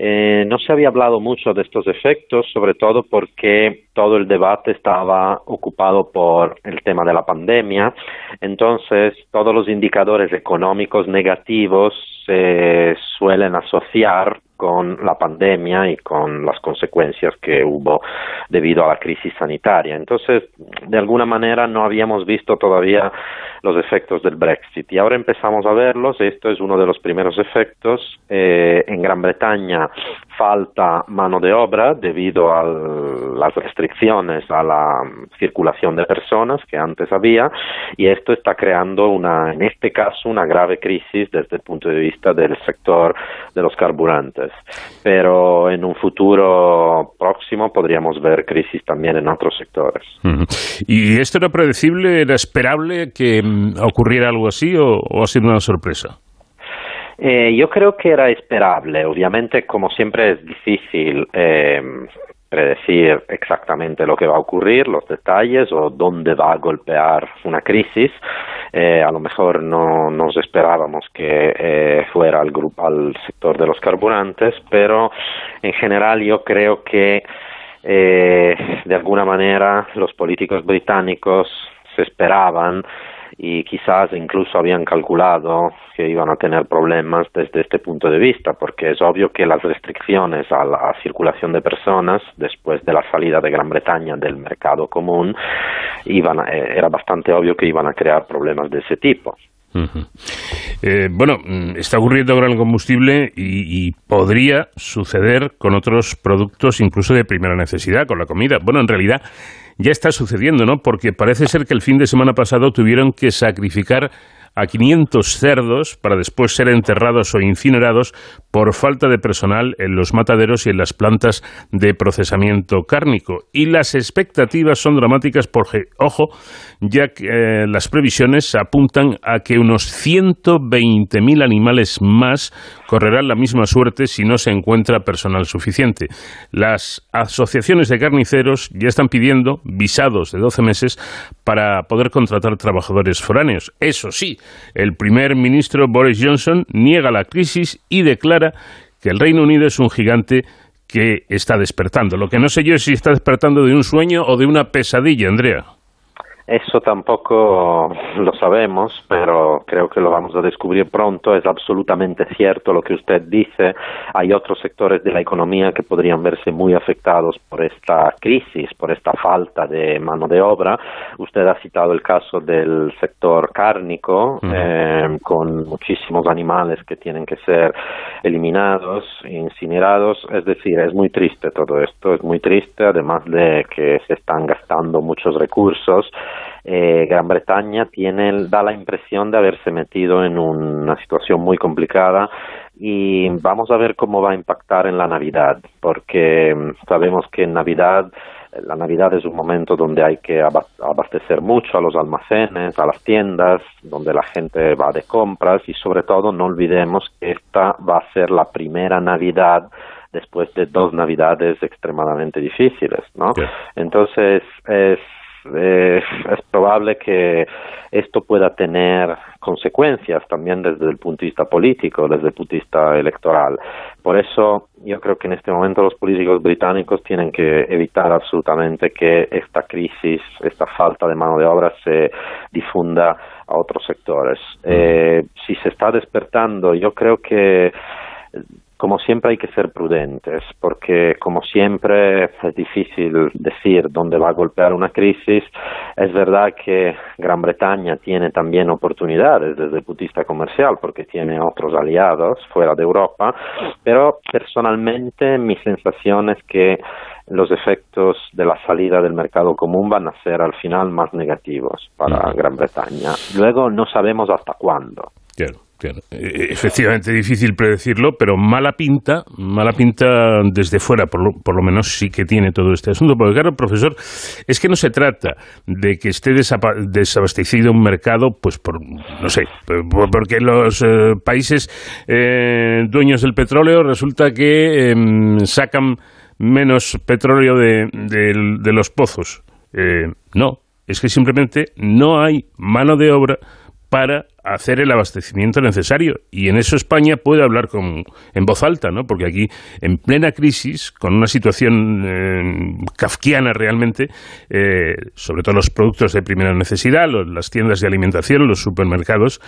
eh, no se había hablado mucho de estos efectos, sobre todo porque todo el debate estaba ocupado por el tema de la pandemia. Entonces, todos los indicadores económicos negativos se suelen asociar con la pandemia y con las consecuencias que hubo debido a la crisis sanitaria. Entonces, de alguna manera no habíamos visto todavía los efectos del Brexit y ahora empezamos a verlos. Esto es uno de los primeros efectos. Eh, en Gran Bretaña falta mano de obra debido a las restricciones a la circulación de personas que antes había y esto está creando una, en este caso, una grave crisis desde el punto de vista del sector de los carburantes. Pero en un futuro próximo podríamos ver crisis también en otros sectores. ¿Y esto era predecible, era esperable que mm, ocurriera algo así o ha sido una sorpresa? Eh, yo creo que era esperable. Obviamente, como siempre, es difícil eh, predecir exactamente lo que va a ocurrir, los detalles o dónde va a golpear una crisis. Eh, a lo mejor no nos esperábamos que eh, fuera al grupo, al sector de los carburantes, pero en general yo creo que eh, de alguna manera los políticos británicos se esperaban y quizás incluso habían calculado que iban a tener problemas desde este punto de vista, porque es obvio que las restricciones a la circulación de personas después de la salida de Gran Bretaña del mercado común iban a, era bastante obvio que iban a crear problemas de ese tipo. Eh, bueno, está ocurriendo con el combustible y, podría suceder con otros productos incluso de primera necesidad, con la comida. Bueno, en realidad ya está sucediendo, ¿no? Porque parece ser que el fin de semana pasado tuvieron que sacrificar a 500 cerdos para después ser enterrados o incinerados por falta de personal en los mataderos y en las plantas de procesamiento cárnico. Y las expectativas son dramáticas porque, ojo, ya que eh, las previsiones apuntan a que unos 120.000 animales más correrán la misma suerte si no se encuentra personal suficiente. Las asociaciones de carniceros ya están pidiendo visados de 12 meses para poder contratar trabajadores foráneos. Eso sí, el primer ministro Boris Johnson niega la crisis y declara que el Reino Unido es un gigante que está despertando. Lo que no sé yo es si está despertando de un sueño o de una pesadilla, Andrea. Eso tampoco lo sabemos, pero creo que lo vamos a descubrir pronto. Es absolutamente cierto lo que usted dice. Hay otros sectores de la economía que podrían verse muy afectados por esta crisis, por esta falta de mano de obra. Usted ha citado el caso del sector cárnico, uh -huh. eh, con muchísimos animales que tienen que ser eliminados, incinerados. Es decir, es muy triste todo esto, es muy triste, además de que se están gastando muchos recursos eh, Gran Bretaña tiene, da la impresión de haberse metido en una situación muy complicada y vamos a ver cómo va a impactar en la Navidad, porque sabemos que en Navidad la Navidad es un momento donde hay que abastecer mucho a los almacenes, a las tiendas, donde la gente va de compras y sobre todo no olvidemos que esta va a ser la primera Navidad después de dos Navidades extremadamente difíciles, ¿no? Entonces es eh, es probable que esto pueda tener consecuencias también desde el punto de vista político, desde el punto de vista electoral. Por eso yo creo que en este momento los políticos británicos tienen que evitar absolutamente que esta crisis, esta falta de mano de obra se difunda a otros sectores. Eh, si se está despertando, yo creo que como siempre hay que ser prudentes, porque como siempre es difícil decir dónde va a golpear una crisis. Es verdad que Gran Bretaña tiene también oportunidades desde el punto de vista comercial, porque tiene otros aliados fuera de Europa, pero personalmente mi sensación es que los efectos de la salida del mercado común van a ser al final más negativos para Gran Bretaña. Luego no sabemos hasta cuándo. Eh, efectivamente difícil predecirlo, pero mala pinta, mala pinta desde fuera, por lo, menos sí que tiene todo este asunto. Porque claro, profesor, es que no se trata de que esté desabastecido un mercado, pues por, no sé, porque los eh, países eh, dueños del petróleo resulta que em, sacan menos petróleo de los pozos. no, es que simplemente no hay mano de obra para hacer el abastecimiento necesario. Y en eso España puede hablar con, en voz alta, ¿no? porque aquí, en plena crisis, con una situación eh, kafkiana realmente, eh, sobre todo los productos de primera necesidad, las tiendas de alimentación, los supermercados,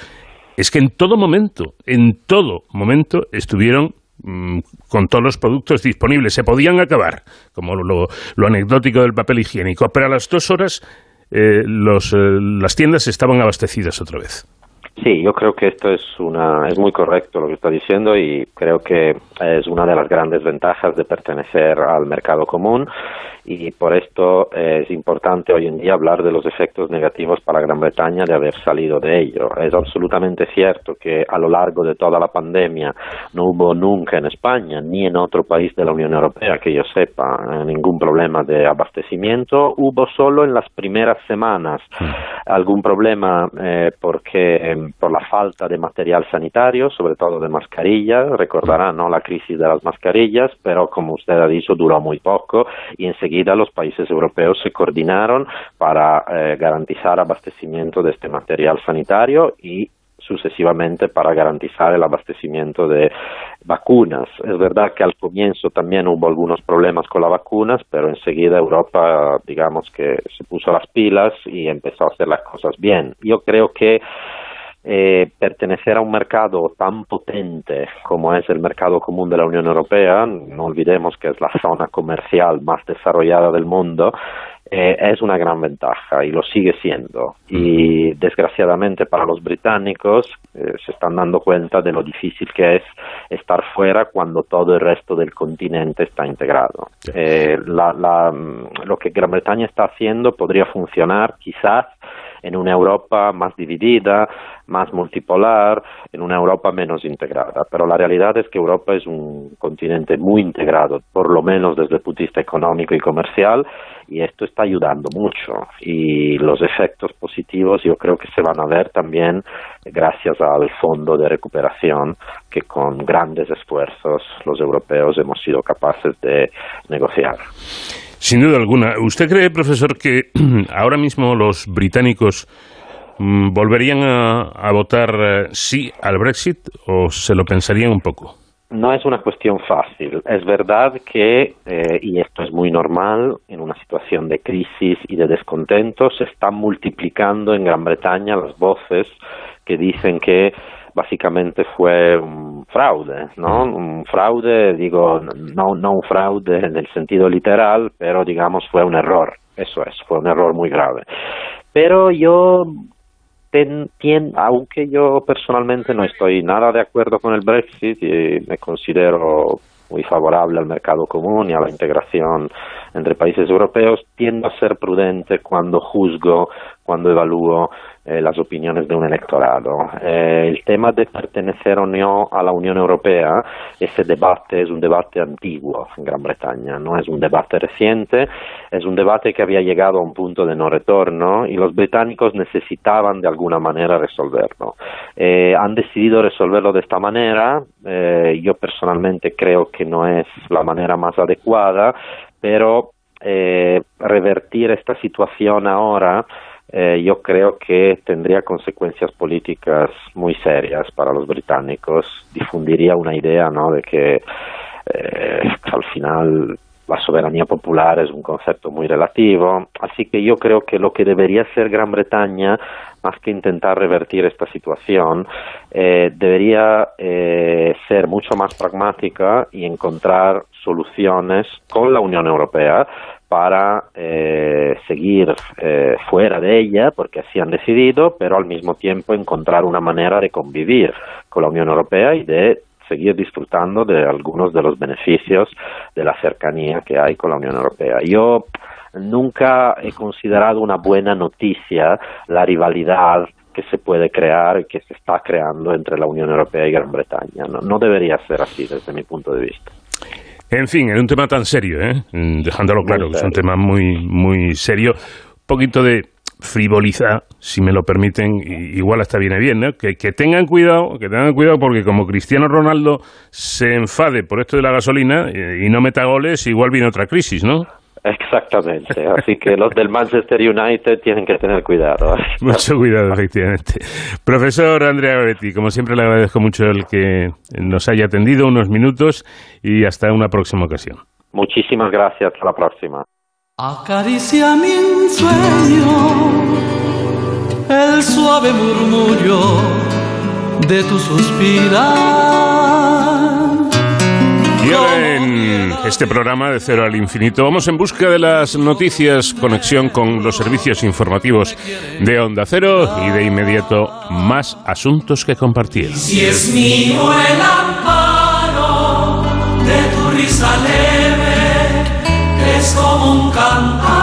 es que en todo momento, en todo momento, estuvieron mm, con todos los productos disponibles. Se podían acabar, como lo, lo anecdótico del papel higiénico, pero a las dos horas eh, los, eh, las tiendas estaban abastecidas otra vez. Sí, yo creo que esto es una es muy correcto lo que está diciendo y creo que es una de las grandes ventajas de pertenecer al mercado común y por esto es importante hoy en día hablar de los efectos negativos para Gran Bretaña de haber salido de ello. Es absolutamente cierto que a lo largo de toda la pandemia no hubo nunca en España ni en otro país de la Unión Europea que yo sepa ningún problema de abastecimiento. Hubo solo en las primeras semanas algún problema eh, porque em, por la falta de material sanitario, sobre todo de mascarillas. Recordarán ¿no? la crisis de las mascarillas, pero como usted ha dicho duró muy poco y enseguida los países europeos se coordinaron para eh, garantizar abastecimiento de este material sanitario y sucesivamente para garantizar el abastecimiento de vacunas. Es verdad que al comienzo también hubo algunos problemas con las vacunas, pero enseguida Europa, digamos que se puso las pilas y empezó a hacer las cosas bien. Yo creo que eh, pertenecer a un mercado tan potente como es el mercado común de la Unión Europea, no olvidemos que es la zona comercial más desarrollada del mundo, eh, es una gran ventaja y lo sigue siendo. Y desgraciadamente para los británicos eh, se están dando cuenta de lo difícil que es estar fuera cuando todo el resto del continente está integrado. lo que Gran Bretaña está haciendo podría funcionar quizás en una Europa más dividida, más multipolar, en una Europa menos integrada. Pero la realidad es que Europa es un continente muy integrado, por lo menos desde el punto de vista económico y comercial, y esto está ayudando mucho. Y los efectos positivos yo creo que se van a ver también gracias al fondo de recuperación que con grandes esfuerzos los europeos hemos sido capaces de negociar. Sin duda alguna. ¿Usted cree, profesor, que ahora mismo los británicos mm, volverían a, votar eh, sí al Brexit o se lo pensarían un poco? No es una cuestión fácil. Es verdad que, eh, y esto es muy normal, en una situación de crisis y de descontento, se están multiplicando en Gran Bretaña las voces que dicen que básicamente fue un fraude, ¿no? Un fraude, digo, no, no un fraude en el sentido literal, pero digamos fue un error, eso es, fue un error muy grave. Pero yo aunque yo personalmente no estoy nada de acuerdo con el Brexit y me considero muy favorable al mercado común y a la integración entre países europeos, tiendo a ser prudente cuando juzgo, cuando evalúo eh, las opiniones de un electorado. Eh, el tema de pertenecer o no a la Unión Europea, ese debate es un debate antiguo en Gran Bretaña, no es un debate reciente, es un debate que había llegado a un punto de no retorno y los británicos necesitaban de alguna manera resolverlo. Eh, han decidido resolverlo de esta manera, yo personalmente creo que no es la manera más adecuada, pero eh, revertir esta situación ahora, eh, yo creo que tendría consecuencias políticas muy serias para los británicos. Difundiría una idea, ¿no? De que eh, al final la soberanía popular es un concepto muy relativo, así que yo creo que lo que debería ser Gran Bretaña, más que intentar revertir esta situación, eh, debería eh, ser mucho más pragmática y encontrar soluciones con la Unión Europea para eh, seguir fuera de ella, porque así han decidido, pero al mismo tiempo encontrar una manera de convivir con la Unión Europea y de seguir disfrutando de algunos de los beneficios de la cercanía que hay con la Unión Europea. Yo nunca he considerado una buena noticia la rivalidad que se puede crear y que se está creando entre la Unión Europea y Gran Bretaña. No, debería ser así desde mi punto de vista. En fin, es un tema tan serio, ¿eh? dejándolo claro, es un tema muy, muy serio. Un poquito de frivoliza, si me lo permiten, igual hasta viene bien, ¿no? Que, que, tengan cuidado, que tengan cuidado porque como Cristiano Ronaldo se enfade por esto de la gasolina eh, y no meta goles, igual viene otra crisis, ¿no? Exactamente, así que los del Manchester United tienen que tener cuidado. Mucho cuidado, efectivamente. Profesor Andrea Gavetti, como siempre le agradezco mucho el que nos haya atendido unos minutos y hasta una próxima ocasión. Muchísimas gracias, hasta la próxima. Acaricia mi sueño, el suave murmullo de tu suspirar. Y ahora en este programa de Cero al Infinito vamos en busca de las noticias, conexión con los servicios informativos de Onda Cero y de inmediato más asuntos que compartir. Si es mío el amparo de tu risa es como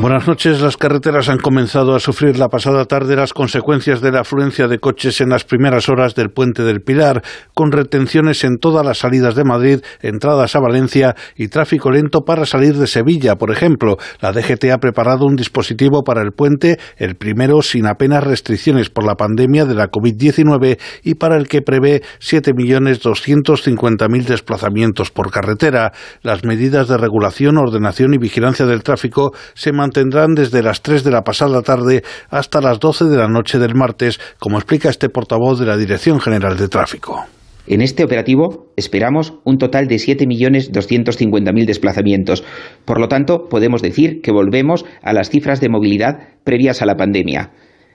Buenas noches. Las carreteras han comenzado a sufrir la pasada tarde las consecuencias de la afluencia de coches en las primeras horas del puente del Pilar, con retenciones en todas las salidas de Madrid, entradas a Valencia y tráfico lento para salir de Sevilla, por ejemplo. La DGT ha preparado un dispositivo para el puente, el primero sin apenas restricciones por la pandemia de la COVID-19 y para el que prevé 7.250.000 desplazamientos por carretera. Las medidas de regulación, ordenación y vigilancia del tráfico se mantendrán tendrán desde las 3 de la pasada tarde hasta las 12 de la noche del martes, como explica este portavoz de la Dirección General de Tráfico. En este operativo esperamos un total de 7.250.000 desplazamientos. Por lo tanto, podemos decir que volvemos a las cifras de movilidad previas a la pandemia.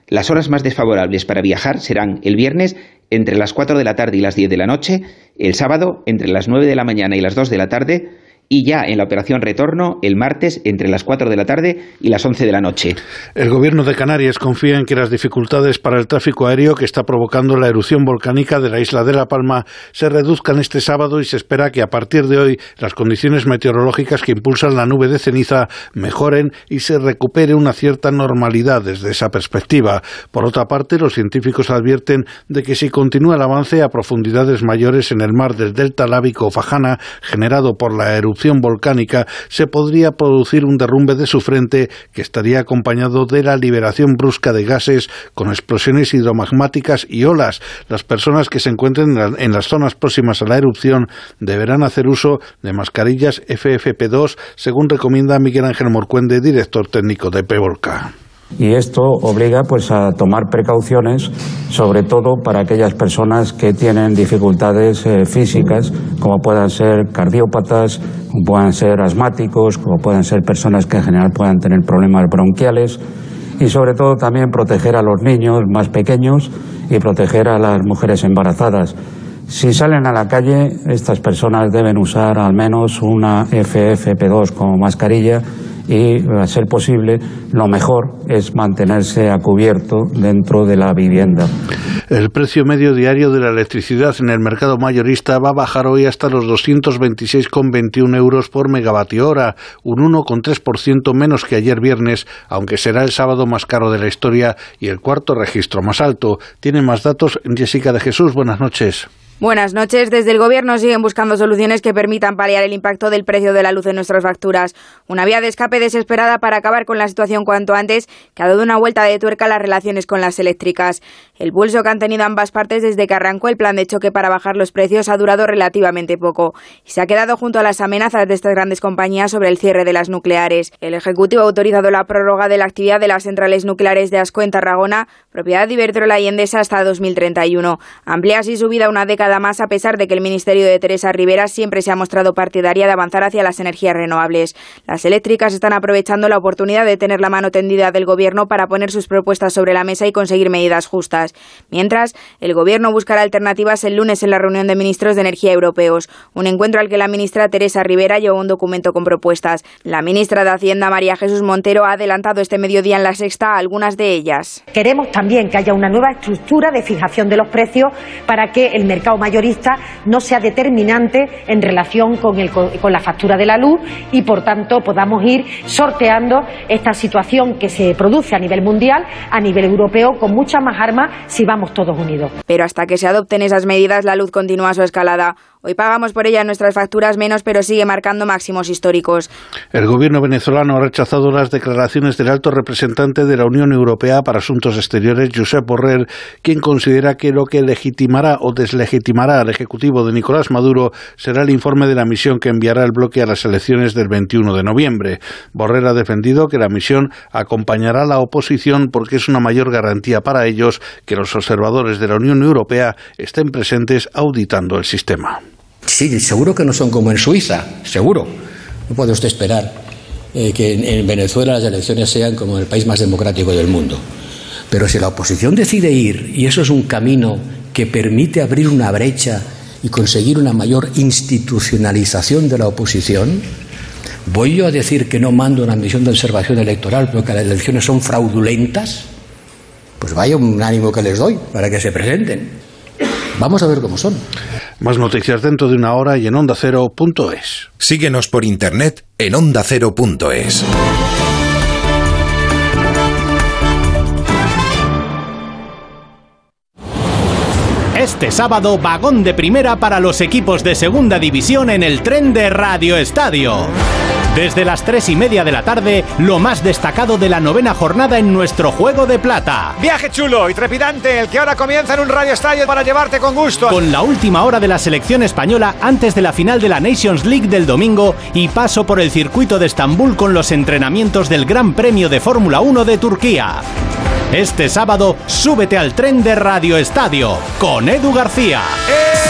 Las horas más desfavorables para viajar serán el viernes entre las 4 de la tarde y las 10 de la noche, el sábado entre las 9 de la mañana y las 2 de la tarde, y ya en la operación retorno el martes entre las 4 de la tarde y las 11 de la noche. El gobierno de Canarias confía en que las dificultades para el tráfico aéreo que está provocando la erupción volcánica de la isla de La Palma se reduzcan este sábado y se espera que a partir de hoy las condiciones meteorológicas que impulsan la nube de ceniza mejoren y se recupere una cierta normalidad desde esa perspectiva. Por otra parte, los científicos advierten de que si continúa el avance a profundidades mayores en el mar del delta lábico Fajana generado por la erupción volcánica, se podría producir un derrumbe de su frente que estaría acompañado de la liberación brusca de gases con explosiones hidromagmáticas y olas. Las personas que se encuentren en las zonas próximas a la erupción deberán hacer uso de mascarillas FFP2, según recomienda Miguel Ángel Morcuende, director técnico de PEVOLCA y esto obliga pues a tomar precauciones sobre todo para aquellas personas que tienen dificultades eh, físicas como puedan ser cardiópatas, como puedan ser asmáticos, como puedan ser personas que en general puedan tener problemas bronquiales y sobre todo también proteger a los niños más pequeños y proteger a las mujeres embarazadas. Si salen a la calle, estas personas deben usar al menos una FFP2 como mascarilla y, a ser posible, lo mejor es mantenerse a cubierto dentro de la vivienda. El precio medio diario de la electricidad en el mercado mayorista va a bajar hoy hasta los 226,21 euros por megavatio hora, un 1,3% menos que ayer viernes, aunque será el sábado más caro de la historia y el cuarto registro más alto. Tiene más datos Jessica de Jesús. Buenas noches. Buenas noches. Desde el Gobierno siguen buscando soluciones que permitan paliar el impacto del precio de la luz en nuestras facturas. Una vía de escape desesperada para acabar con la situación cuanto antes, que ha dado una vuelta de tuerca a las relaciones con las eléctricas. El pulso que han tenido ambas partes desde que arrancó el plan de choque para bajar los precios ha durado relativamente poco y se ha quedado junto a las amenazas de estas grandes compañías sobre el cierre de las nucleares. El Ejecutivo ha autorizado la prórroga de la actividad de las centrales nucleares de Asco en Tarragona, propiedad de Iberdrola y Endesa hasta 2031. Amplía así su vida una década más a pesar de que el Ministerio de Teresa Rivera siempre se ha mostrado partidaria de avanzar hacia las energías renovables. Las eléctricas están aprovechando la oportunidad de tener la mano tendida del Gobierno para poner sus propuestas sobre la mesa y conseguir medidas justas. Mientras, el Gobierno buscará alternativas el lunes en la reunión de ministros de Energía europeos, un encuentro al que la ministra Teresa Rivera llevó un documento con propuestas. La ministra de Hacienda, María Jesús Montero, ha adelantado este mediodía en la sexta algunas de ellas. Queremos también que haya una nueva estructura de fijación de los precios para que el mercado mayorista no sea determinante en relación con, con la factura de la luz y, por tanto, podamos ir sorteando esta situación que se produce a nivel mundial, a nivel europeo, con muchas más armas si vamos todos unidos. Pero hasta que se adopten esas medidas, la luz continúa su escalada. Hoy pagamos por ella nuestras facturas menos, pero sigue marcando máximos históricos. El gobierno venezolano ha rechazado las declaraciones del alto representante de la Unión Europea para Asuntos Exteriores, Josep Borrell, quien considera que lo que legitimará o deslegitimará al Ejecutivo de Nicolás Maduro será el informe de la misión que enviará el bloque a las elecciones del 21 de noviembre. Borrell ha defendido que la misión acompañará a la oposición porque es una mayor garantía para ellos que los observadores de la Unión Europea estén presentes auditando el sistema. Sí, seguro que no son como en Suiza, seguro. No puede usted esperar eh, que en, Venezuela las elecciones sean como el país más democrático del mundo. Pero si la oposición decide ir, y eso es un camino que permite abrir una brecha y conseguir una mayor institucionalización de la oposición, ¿voy yo a decir que no mando una misión de observación electoral porque las elecciones son fraudulentas? Pues vaya un ánimo que les doy para que se presenten. Vamos a ver cómo son. Más noticias dentro de una hora y en ondacero.es. Síguenos por internet en ondacero.es. Este sábado, vagón de primera para los equipos de segunda división en el tren de Radio Estadio. Desde las tres y media de la tarde, lo más destacado de la novena jornada en nuestro juego de plata. Viaje chulo y trepidante, el que ahora comienza en un radio estadio para llevarte con gusto. Con la última hora de la selección española antes de la final de la Nations League del domingo y paso por el circuito de Estambul con los entrenamientos del Gran Premio de Fórmula 1 de Turquía. Este sábado, súbete al tren de Radio Estadio con Edu García. ¡Eh!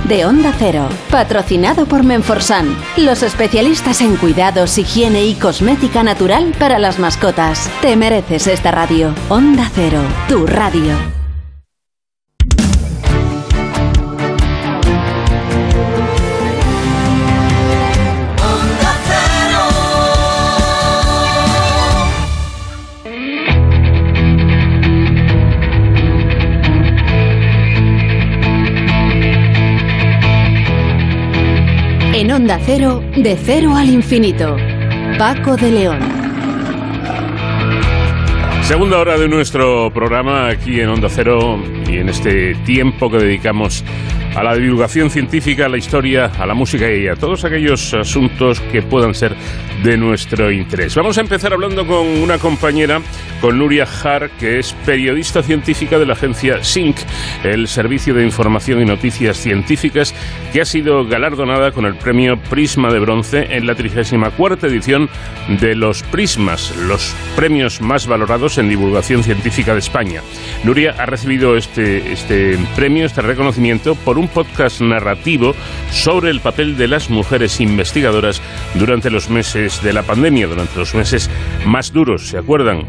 de Onda Cero. Patrocinado por Menforsan, los especialistas en cuidados, higiene y cosmética natural para las mascotas. Te mereces esta radio. Onda Cero, tu radio. Onda Cero, de cero al infinito. Paco de León. Segunda hora de nuestro programa aquí en Onda Cero y en este tiempo que dedicamos a la divulgación científica, a la historia, a la música y a todos aquellos asuntos que puedan ser de nuestro interés. Vamos a empezar hablando con una compañera, con Nuria Har, que es periodista científica de la agencia SYNC, el Servicio de Información y Noticias Científicas, que ha sido galardonada con el premio Prisma de Bronce en la 34 edición de los Prismas, los premios más valorados en divulgación científica de España. Nuria ha recibido este, este premio, este reconocimiento, por un podcast narrativo sobre el papel de las mujeres investigadoras durante los meses de la pandemia, durante los meses más duros. ¿Se acuerdan?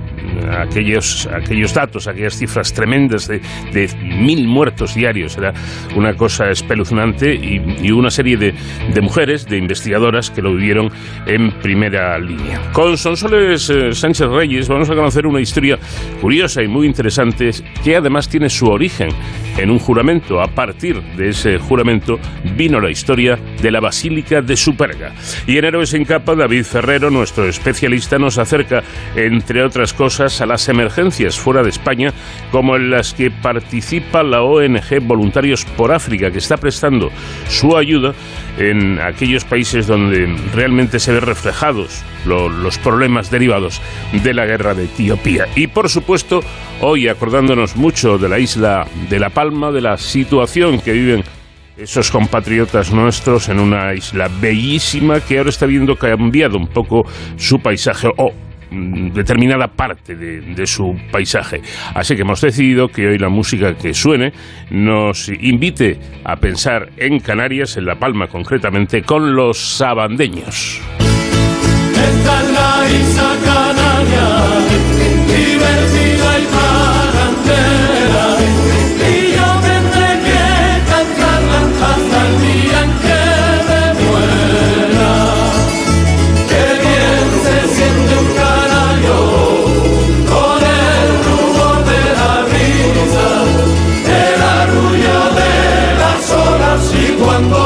Aquellos, aquellos datos, aquellas cifras tremendas de, de mil muertos diarios. Era una cosa espeluznante y, y una serie de, de mujeres, de investigadoras que lo vivieron en primera línea. Con Sonsoles eh, Sánchez Reyes vamos a conocer una historia curiosa y muy interesante que además tiene su origen en un juramento. A partir de ese juramento vino la historia de la Basílica de Superga. Y en Héroes en Capa, David Ferrero, nuestro especialista, nos acerca, entre otras cosas, a las emergencias fuera de España, como en las que participa la ONG Voluntarios por África, que está prestando su ayuda en aquellos países donde realmente se ven reflejados lo- los problemas derivados de la guerra de Etiopía. Y por supuesto, hoy acordándonos mucho de la isla de La Palma, de la situación que viven esos compatriotas nuestros en una isla bellísima que ahora está viendo cambiado un poco su paisaje o determinada parte de, de su paisaje. Así que hemos decidido que hoy la música que suene nos invite a pensar en Canarias, en La Palma concretamente, con los sabandeños. Esta es la isla canaria, divertida y cuando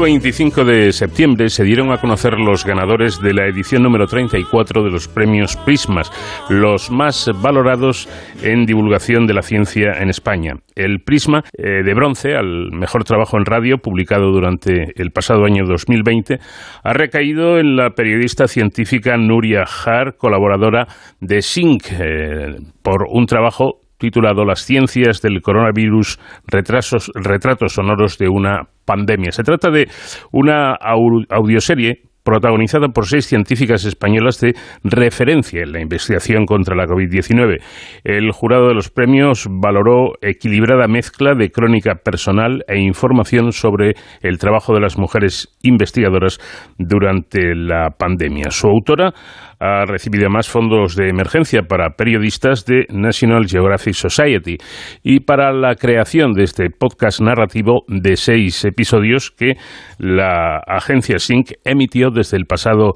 domingo 25 de septiembre se dieron a conocer los ganadores de la edición número 34 de los premios Prismas, los más valorados en divulgación de la ciencia en España. El Prisma eh, de bronce al mejor trabajo en radio, publicado durante el pasado año 2020, ha recaído en la periodista científica Nuria Har, colaboradora de SYNC, eh, por un trabajo titulado Las ciencias del coronavirus, retratos sonoros de una pandemia. Se trata de una audioserie protagonizada por seis científicas españolas de referencia en la investigación contra la COVID-19. El jurado de los premios valoró equilibrada mezcla de crónica personal e información sobre el trabajo de las mujeres investigadoras durante la pandemia. Su autora ha recibido más fondos de emergencia para periodistas de National Geographic Society y para la creación de este podcast narrativo de seis episodios que la agencia Sync emitió desde el pasado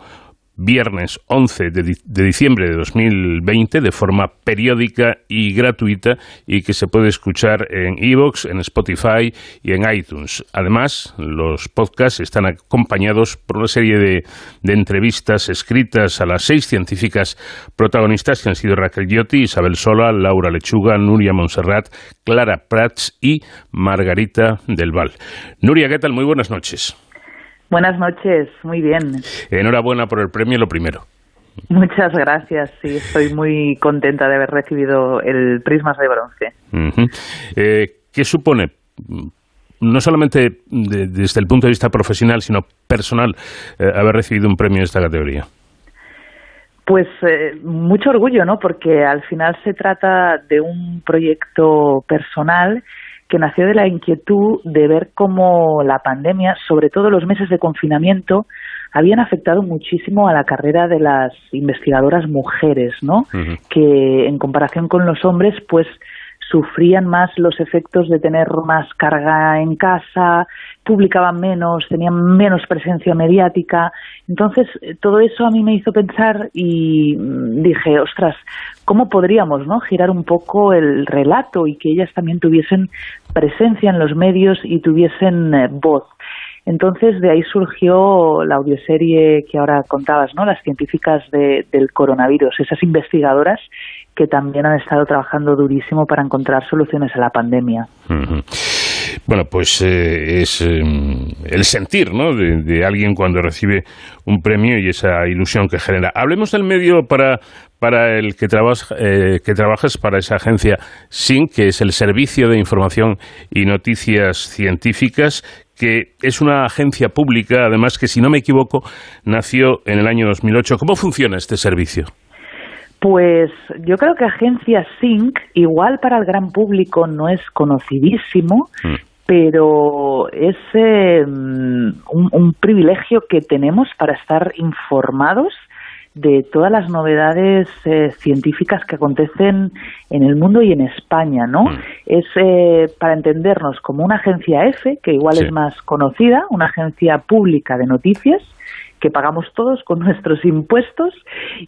viernes 11 de, diciembre de 2020 de forma periódica y gratuita y que se puede escuchar en iVoox, en Spotify y en iTunes. Además, los podcasts están acompañados por una serie de, de entrevistas escritas a las seis científicas protagonistas que han sido Raquel Giotti, Isabel Sola, Laura Lechuga, Nuria Montserrat, Clara Prats y Margarita del Val. Nuria, ¿qué tal? Muy buenas noches. Buenas noches, muy bien. Enhorabuena por el premio, lo primero. Muchas gracias, sí, estoy muy contenta de haber recibido el Prismas de Bronce. Eh, ¿Qué supone, no solamente desde el punto de vista profesional, sino personal, eh, haber recibido un premio de esta categoría? Pues eh, mucho orgullo, ¿no? Porque al final se trata de un proyecto personal que nació de la inquietud de ver cómo la pandemia, sobre todo los meses de confinamiento, habían afectado muchísimo a la carrera de las investigadoras mujeres, ¿no? Que en comparación con los hombres, pues sufrían más los efectos de tener más carga en casa, publicaban menos, tenían menos presencia mediática. Entonces, eh, todo eso a mí me hizo pensar y mm, dije, ostras, ¿cómo podríamos no girar un poco el relato y que ellas también tuviesen presencia en los medios y tuviesen eh, voz? Entonces, de ahí surgió la audioserie que ahora contabas, ¿no? Las científicas del coronavirus, esas investigadoras que también han estado trabajando durísimo para encontrar soluciones a la pandemia. Bueno, pues eh, es em, el sentir ¿no? De, alguien cuando recibe un premio y esa ilusión que genera. Hablemos del medio para, para el que, trabajas, eh, que trabajas para esa agencia SIN, que es el Servicio de Información y Noticias Científicas, que es una agencia pública, además que, si no me equivoco, nació en el año 2008. ¿Cómo funciona este servicio? Pues yo creo que Agencia Sync, igual para el gran público no es conocidísimo, mm. pero es eh, un, privilegio que tenemos para estar informados de todas las novedades eh, científicas que acontecen en el mundo y en España, ¿no? Mm. Es eh, para entendernos como una agencia F, que igual es más conocida, una agencia pública de noticias, que pagamos todos con nuestros impuestos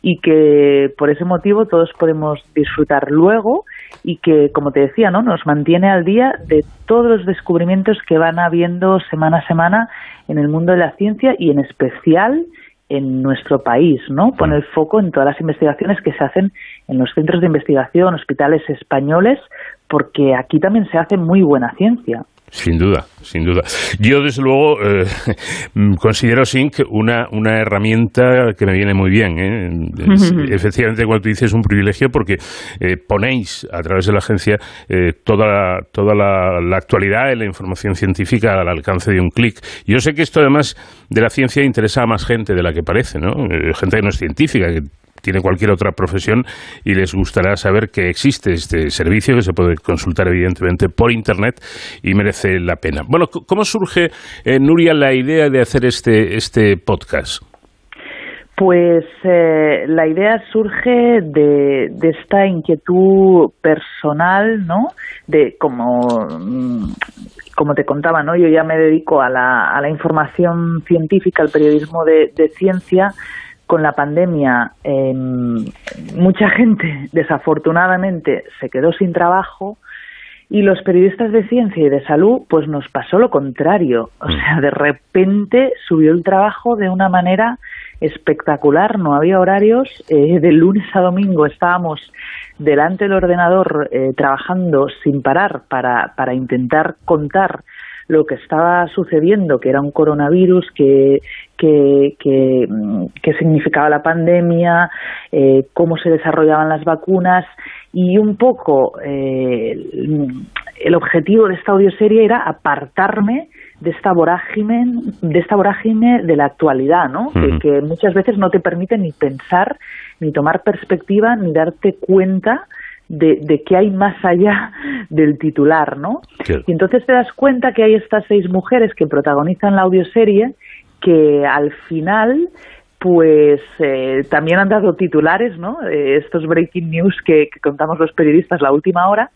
y que por ese motivo todos podemos disfrutar luego y que, como te decía, ¿no? nos mantiene al día de todos los descubrimientos que van habiendo semana a semana en el mundo de la ciencia y en especial en nuestro país, ¿no? Pone el foco en todas las investigaciones que se hacen en los centros de investigación, hospitales españoles, porque aquí también se hace muy buena ciencia. Sin duda, sin duda. Yo, desde luego, eh, considero Sync una, una herramienta que me viene muy bien. ¿eh? efectivamente, cuando tú dices un privilegio, porque eh, ponéis a través de la agencia toda, toda la, la, actualidad y la información científica al alcance de un clic. Yo sé que esto, además de la ciencia, interesa a más gente de la que parece, ¿no? gente que no es científica, que tiene cualquier otra profesión y les gustará saber que existe este servicio que se puede consultar evidentemente por internet y merece la pena. Bueno, ¿cómo surge, eh, Nuria, la idea de hacer este, este podcast? Pues eh, la idea surge de, de, esta inquietud personal, ¿no? De como, mm, como te contaba, ¿no? Yo ya me dedico a la, a la información científica, al periodismo de, de ciencia, con la pandemia em, mucha gente desafortunadamente se quedó sin trabajo Y los periodistas de ciencia y de salud, pues nos pasó lo contrario. O sea, de repente subió el trabajo de una manera espectacular, no había horarios, eh, de lunes a domingo estábamos delante del ordenador eh, trabajando sin parar para, para intentar contar lo que estaba sucediendo, que era un coronavirus, que, que, que, mm, significaba la pandemia, eh, cómo se desarrollaban las vacunas y un poco eh, el objetivo de esta audioserie era apartarme de esta vorágine de esta vorágine de la actualidad, ¿no? que, muchas veces no te permite ni pensar, ni tomar perspectiva, ni darte cuenta de, de qué hay más allá del titular, ¿no? Y entonces te das cuenta que hay estas seis mujeres que protagonizan la audioserie que al final pues eh, también han dado titulares, ¿no? Eh, estos breaking news que, que, contamos los periodistas la última hora,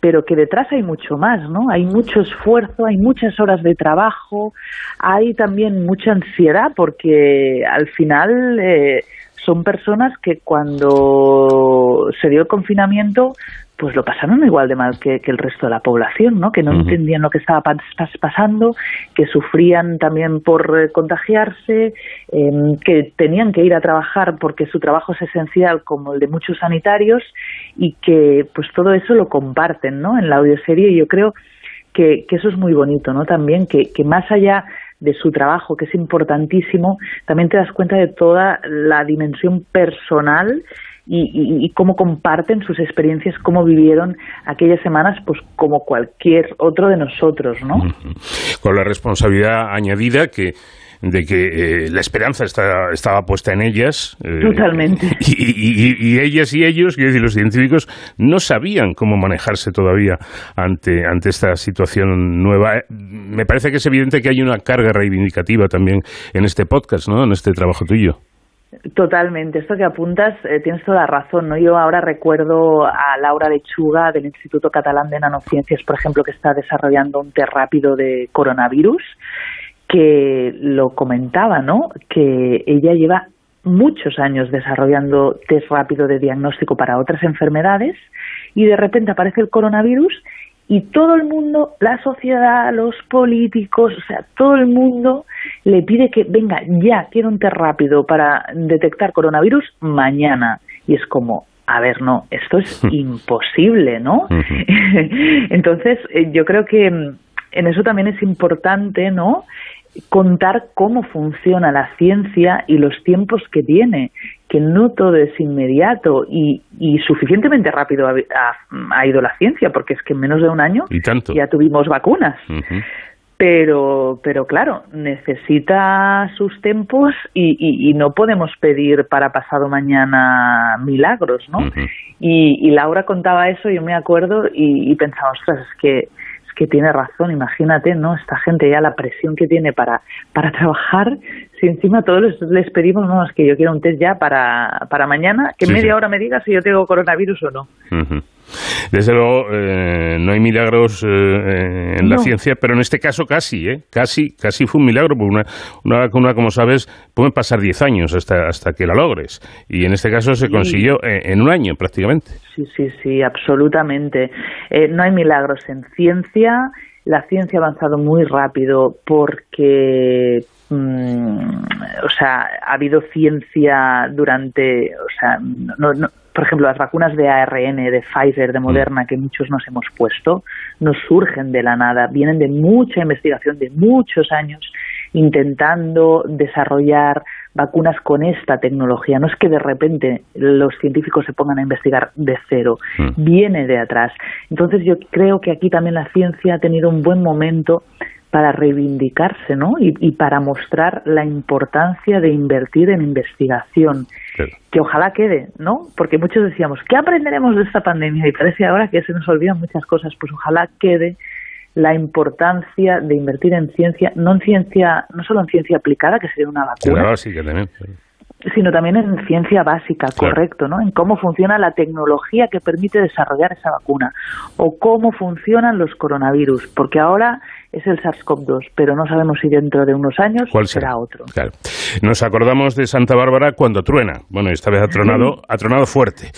pero que detrás hay mucho más, ¿no? Hay mucho esfuerzo, hay muchas horas de trabajo, hay también mucha ansiedad porque al final eh, son personas que cuando se dio el confinamiento pues lo pasaron igual de mal que, el resto de la población, ¿no? Que no entendían lo que estaba pasando, que sufrían también por eh, contagiarse, em, que tenían que ir a trabajar porque su trabajo es esencial como el de muchos sanitarios y que pues todo eso lo comparten, ¿no? En la audioserie y yo creo que, que eso es muy bonito, ¿no? También que, que más allá de su trabajo, que es importantísimo, también te das cuenta de toda la dimensión personal y, cómo comparten sus experiencias, cómo vivieron aquellas semanas, pues como cualquier otro de nosotros, ¿no? Con la responsabilidad añadida que de que eh, la esperanza estaba puesta en ellas. Eh, Totalmente. Y, ellas y ellos, quiero decir, los científicos, no sabían cómo manejarse todavía ante, ante esta situación nueva. Me parece que es evidente que hay una carga reivindicativa también en este podcast, ¿no? En este trabajo tuyo. Totalmente, esto que apuntas eh, tienes toda la razón. ¿no? Yo ahora recuerdo a Laura Lechuga del Instituto Catalán de Nanociencias, por ejemplo, que está desarrollando un test rápido de coronavirus, que lo comentaba, ¿no? Que ella lleva muchos años desarrollando test rápido de diagnóstico para otras enfermedades y de repente aparece el coronavirus y todo el mundo, la sociedad, los políticos, o sea, todo el mundo le pide que venga ya, quiero un test rápido para detectar coronavirus mañana. Y es como, a ver, no, esto es imposible, ¿no? Entonces, eh, yo creo que mm, en eso también es importante, ¿no? contar cómo funciona la ciencia y los tiempos que tiene, que no todo es inmediato y, y suficientemente rápido ha, ido la ciencia, porque es que en menos de un año ya tuvimos vacunas. Pero, pero claro, necesita sus tiempos y, y, no podemos pedir para pasado mañana milagros, ¿no? y, y, Laura contaba eso, yo me acuerdo y, y pensaba, ostras, es que que tiene razón, imagínate, ¿no? Esta gente ya la presión que tiene para, para trabajar, si encima todos les, pedimos, no, es que yo quiero un test ya para, para mañana, que media hora me diga si yo tengo coronavirus o no. Desde luego, eh, no hay milagros eh, en la ciencia, pero en este caso casi, ¿eh? Casi, casi fue un milagro, porque una, una vacuna, como sabes, pueden pasar 10 años hasta, hasta que la logres. Y en este caso se consiguió en, un año prácticamente. Sí, sí, sí, absolutamente. no hay milagros en ciencia. La ciencia ha avanzado muy rápido porque mm, o sea, ha habido ciencia durante, o sea, no, no, por ejemplo, las vacunas de ARN de Pfizer, de Moderna, que muchos nos hemos puesto, no surgen de la nada, vienen de mucha investigación, de muchos años, intentando desarrollar vacunas con esta tecnología. No es que de repente los científicos se pongan a investigar de cero, mm. viene de atrás. Entonces yo creo que aquí también la ciencia ha tenido un buen momento para reivindicarse ¿no? y, para mostrar la importancia de invertir en investigación, que ojalá quede, ¿no? Porque muchos decíamos, ¿qué aprenderemos de esta pandemia? Y parece ahora que se nos olvidan muchas cosas, pues ojalá quede la importancia de invertir en ciencia, no en ciencia, no solo en ciencia aplicada, que sería una vacuna, sino también en ciencia básica, correcto, ¿no? En cómo funciona la tecnología que permite desarrollar esa vacuna o cómo funcionan los coronavirus, porque ahora es el SARS-CoV-2, pero no sabemos si dentro de unos años será, otro. Claro. Nos acordamos de Santa Bárbara cuando truena. Bueno, esta vez ha tronado, ha tronado fuerte.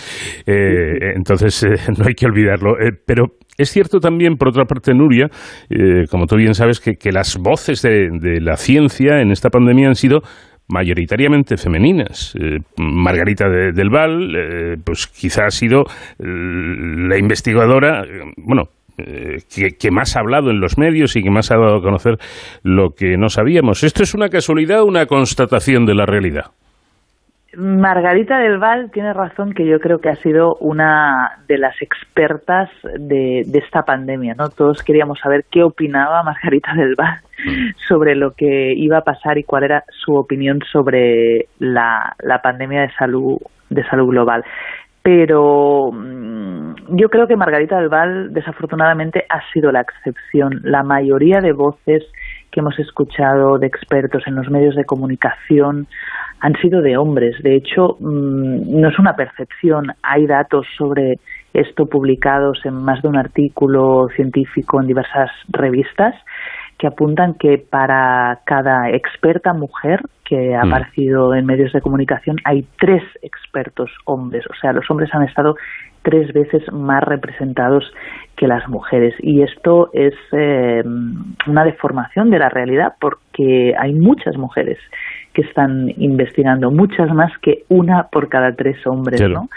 Eh, entonces, eh, no hay que olvidarlo. Eh, pero es cierto también, por otra parte, Nuria, como tú bien sabes, que, las voces de, de, la ciencia en esta pandemia han sido mayoritariamente femeninas. Margarita del Val, pues quizá ha sido la investigadora, bueno, eh, que, más ha hablado en los medios y que más ha dado a conocer lo que no sabíamos. ¿Esto es una casualidad o una constatación de la realidad? Margarita del Val tiene razón que yo creo que ha sido una de las expertas de, esta pandemia, ¿no? Todos queríamos saber qué opinaba Margarita del Val mm. sobre lo que iba a pasar y cuál era su opinión sobre la, la pandemia de salud de salud global pero mm, yo creo que Margarita del Val desafortunadamente ha sido la excepción. La mayoría de voces que hemos escuchado de expertos en los medios de comunicación han sido de hombres. De hecho, mm, no es una percepción. Hay datos sobre esto publicados en más de un artículo científico en diversas revistas que apuntan que para cada experta mujer que ha mm. aparecido en medios de comunicación hay tres expertos hombres, o sea, los hombres han estado tres veces más representados que las mujeres y esto es eh, una deformación de la realidad porque hay muchas mujeres que están investigando, muchas más que una por cada tres hombres, ¿no?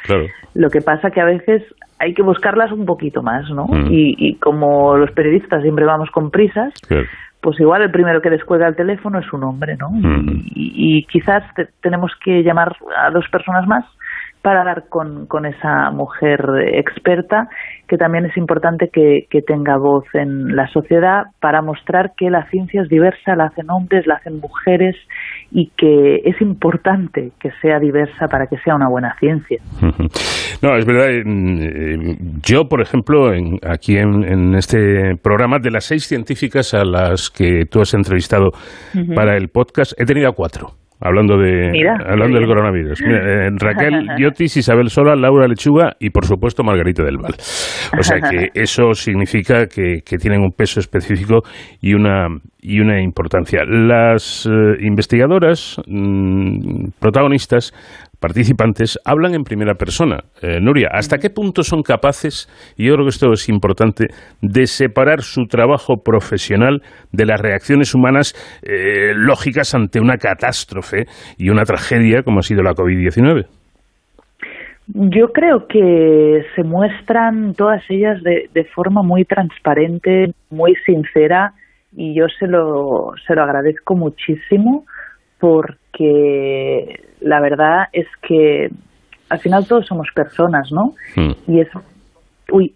Lo que pasa que a veces hay que buscarlas un poquito más, ¿no? Mm. Y, como los periodistas siempre vamos con prisas, pues igual el primero que descuelga el teléfono es un hombre, ¿no? Mm. Y, quizás tenemos que llamar a dos personas más para dar con, con esa mujer experta, que también es importante que, que, tenga voz en la sociedad para mostrar que la ciencia es diversa, la hacen hombres, la hacen mujeres y que es importante que sea diversa para que sea una buena ciencia. No, es verdad. Eh, yo, por ejemplo, aquí en, este programa, de las seis científicas a las que tú has entrevistado para el podcast, he tenido cuatro. Hablando de hablando del coronavirus. Eh, Raquel Yotis, Isabel Sola, Laura Lechuga y por supuesto Margarita del Val. O sea que eso significa que, tienen un peso específico y una y una importancia. Las eh, investigadoras mm, protagonistas participantes hablan en primera persona. Eh, Nuria, ¿hasta qué punto son capaces, y yo creo que esto es importante, de separar su trabajo profesional de las reacciones humanas eh, lógicas ante una catástrofe y una tragedia como ha sido la COVID-19? Yo creo que se muestran todas ellas de, de, forma muy transparente, muy sincera y yo se lo, se lo agradezco muchísimo porque la verdad es que al final todos somos personas, ¿no? Hmm. Y es uy,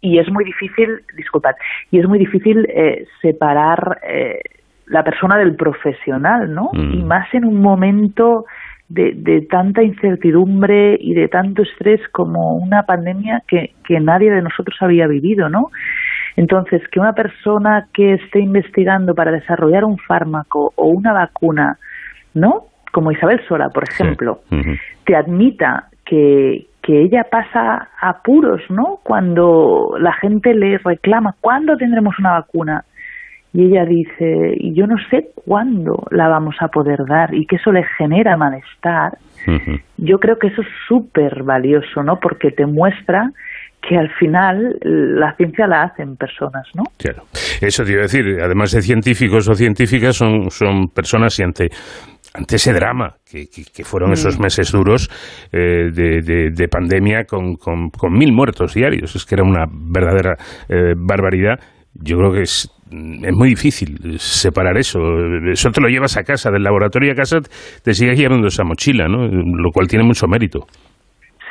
y es muy difícil, disculpad, y es muy difícil eh, separar eh, la persona del profesional, ¿no? Hmm. Y más en un momento de, de, tanta incertidumbre y de tanto estrés como una pandemia que, que nadie de nosotros había vivido, ¿no? Entonces, que una persona que esté investigando para desarrollar un fármaco o una vacuna, ¿no? como Isabel Sola, por ejemplo, te admita que, que ella pasa apuros, ¿no? Cuando la gente le reclama, ¿cuándo tendremos una vacuna? Y ella dice, y yo no sé cuándo la vamos a poder dar, y que eso le genera malestar. Yo creo que eso es súper valioso, ¿no? Porque te muestra que al final la ciencia la hacen personas, ¿no? Claro. Eso te iba a decir, además de científicos o científicas, son, son personas y ante ante ese drama que, que, fueron mm. esos meses duros eh, de, de, pandemia con, con, mil muertos diarios. Es que era una verdadera eh, barbaridad. Yo creo que es, es muy difícil separar eso. Eso te lo llevas a casa, del laboratorio a casa te sigues llevando esa mochila, ¿no? lo cual tiene mucho mérito.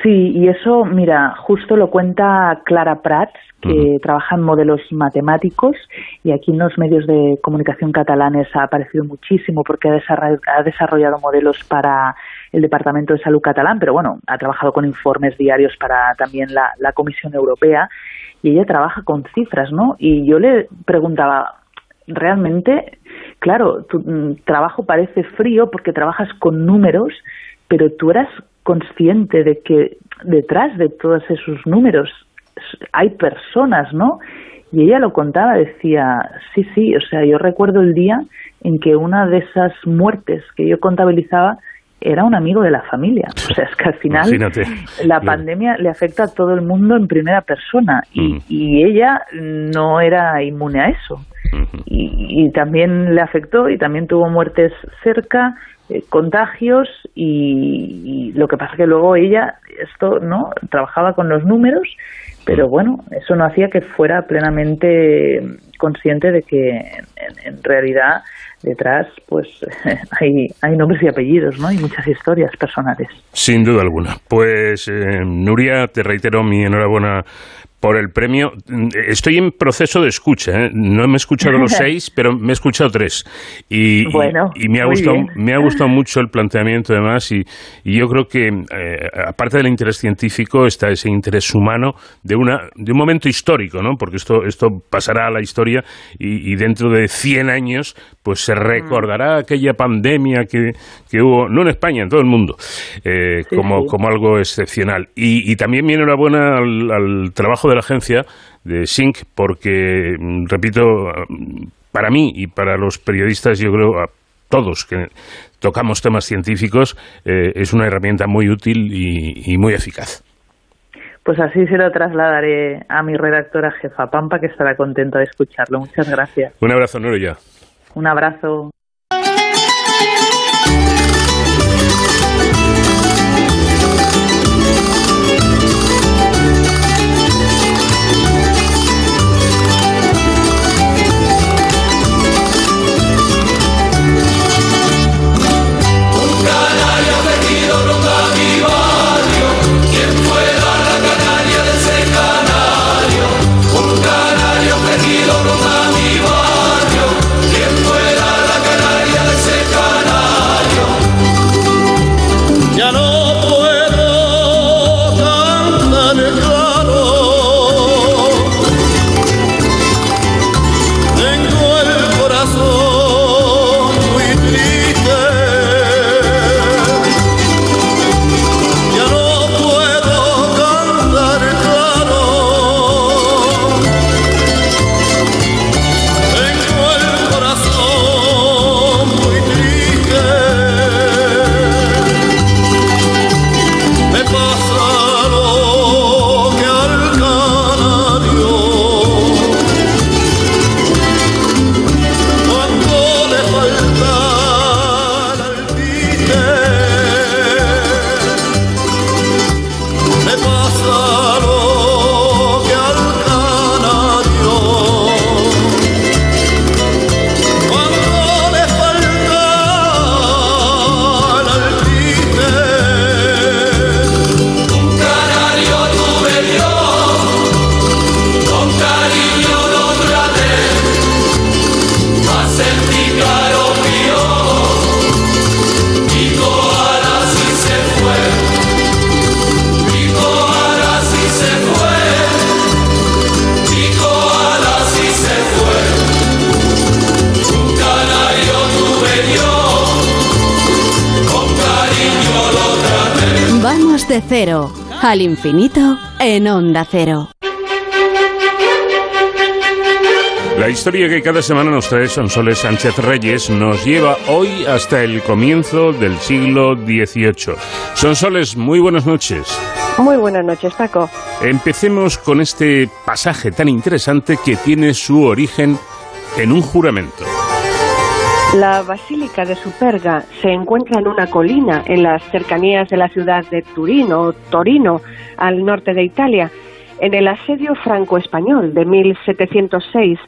Sí, y eso, mira, justo lo cuenta Clara Prats, que trabaja en modelos matemáticos y aquí en los medios de comunicación catalanes ha aparecido muchísimo porque ha desarrollado, modelos para el Departamento de Salud catalán, pero bueno, ha trabajado con informes diarios para también la, la Comisión Europea y ella trabaja con cifras, ¿no? Y yo le preguntaba, realmente, claro, tu mm, trabajo parece frío porque trabajas con números, pero tú eras consciente de que detrás de todos esos números hay personas, ¿no? Y ella lo contaba, decía, sí, sí, o sea, yo recuerdo el día en que una de esas muertes que yo contabilizaba era un amigo de la familia. O sea, es que al final Imagínate. la pandemia le afecta a todo el mundo en primera persona y, y ella no era inmune a eso. y, y también le afectó y también tuvo muertes cerca, eh, contagios y, lo que pasa que luego ella esto no trabajaba con los números, pero bueno, eso no hacía que fuera plenamente consciente de que en, en realidad detrás pues hay, hay nombres y apellidos, ¿no? Y muchas historias personales. Sin duda alguna. Pues eh, Nuria, te reitero mi enhorabuena por el premio. Estoy en proceso de escucha. ¿eh? No me he escuchado los seis, pero me he escuchado tres. Y, y- Bueno, y, me ha gustado, bien. me ha gustado mucho el planteamiento, además. Y, y yo creo que, eh, aparte del interés científico, está ese interés humano de una de un momento histórico, ¿no? Porque esto esto pasará a la historia y, y dentro de 100 años, pues se recordará aquella pandemia que, que hubo, no en España, en todo el mundo, eh, Sí, como, sí. como algo excepcional. Y, y también mi enhorabuena al, al trabajo de la agencia de SYNC, porque, mm, repito, para mí y para los periodistas, yo creo, a todos que tocamos temas científicos, eh, es una herramienta muy útil y, y muy eficaz. Pues así se lo trasladaré a mi redactora jefa Pampa, que estará contenta de escucharlo. Muchas gracias. Un abrazo, Nuria. Un abrazo. Infinito en Onda Cero. La historia que cada semana nos trae Sonsoles Sánchez Reyes nos lleva hoy hasta el comienzo del siglo XVIII. Sonsoles, muy buenas noches. Muy buenas noches, Paco. Empecemos con este pasaje tan interesante que tiene su origen en un juramento. La Basílica de Superga se encuentra en una colina en las cercanías de la ciudad de Turino, o Torino, al norte de Italia. En el asedio franco-español de 1706,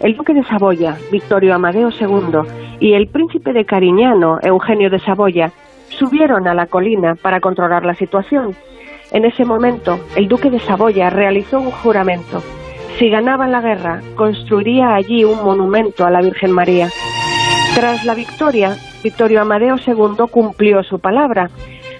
el duque de Saboya, Victorio Amadeo II, y el príncipe de Cariñano, Eugenio de Saboya, subieron a la colina para controlar la situación. En ese momento, el duque de Saboya realizó un juramento. Si ganaban la guerra, construiría allí un monumento a la Virgen María. Tras la victoria, Victorio Amadeo II cumplió su palabra.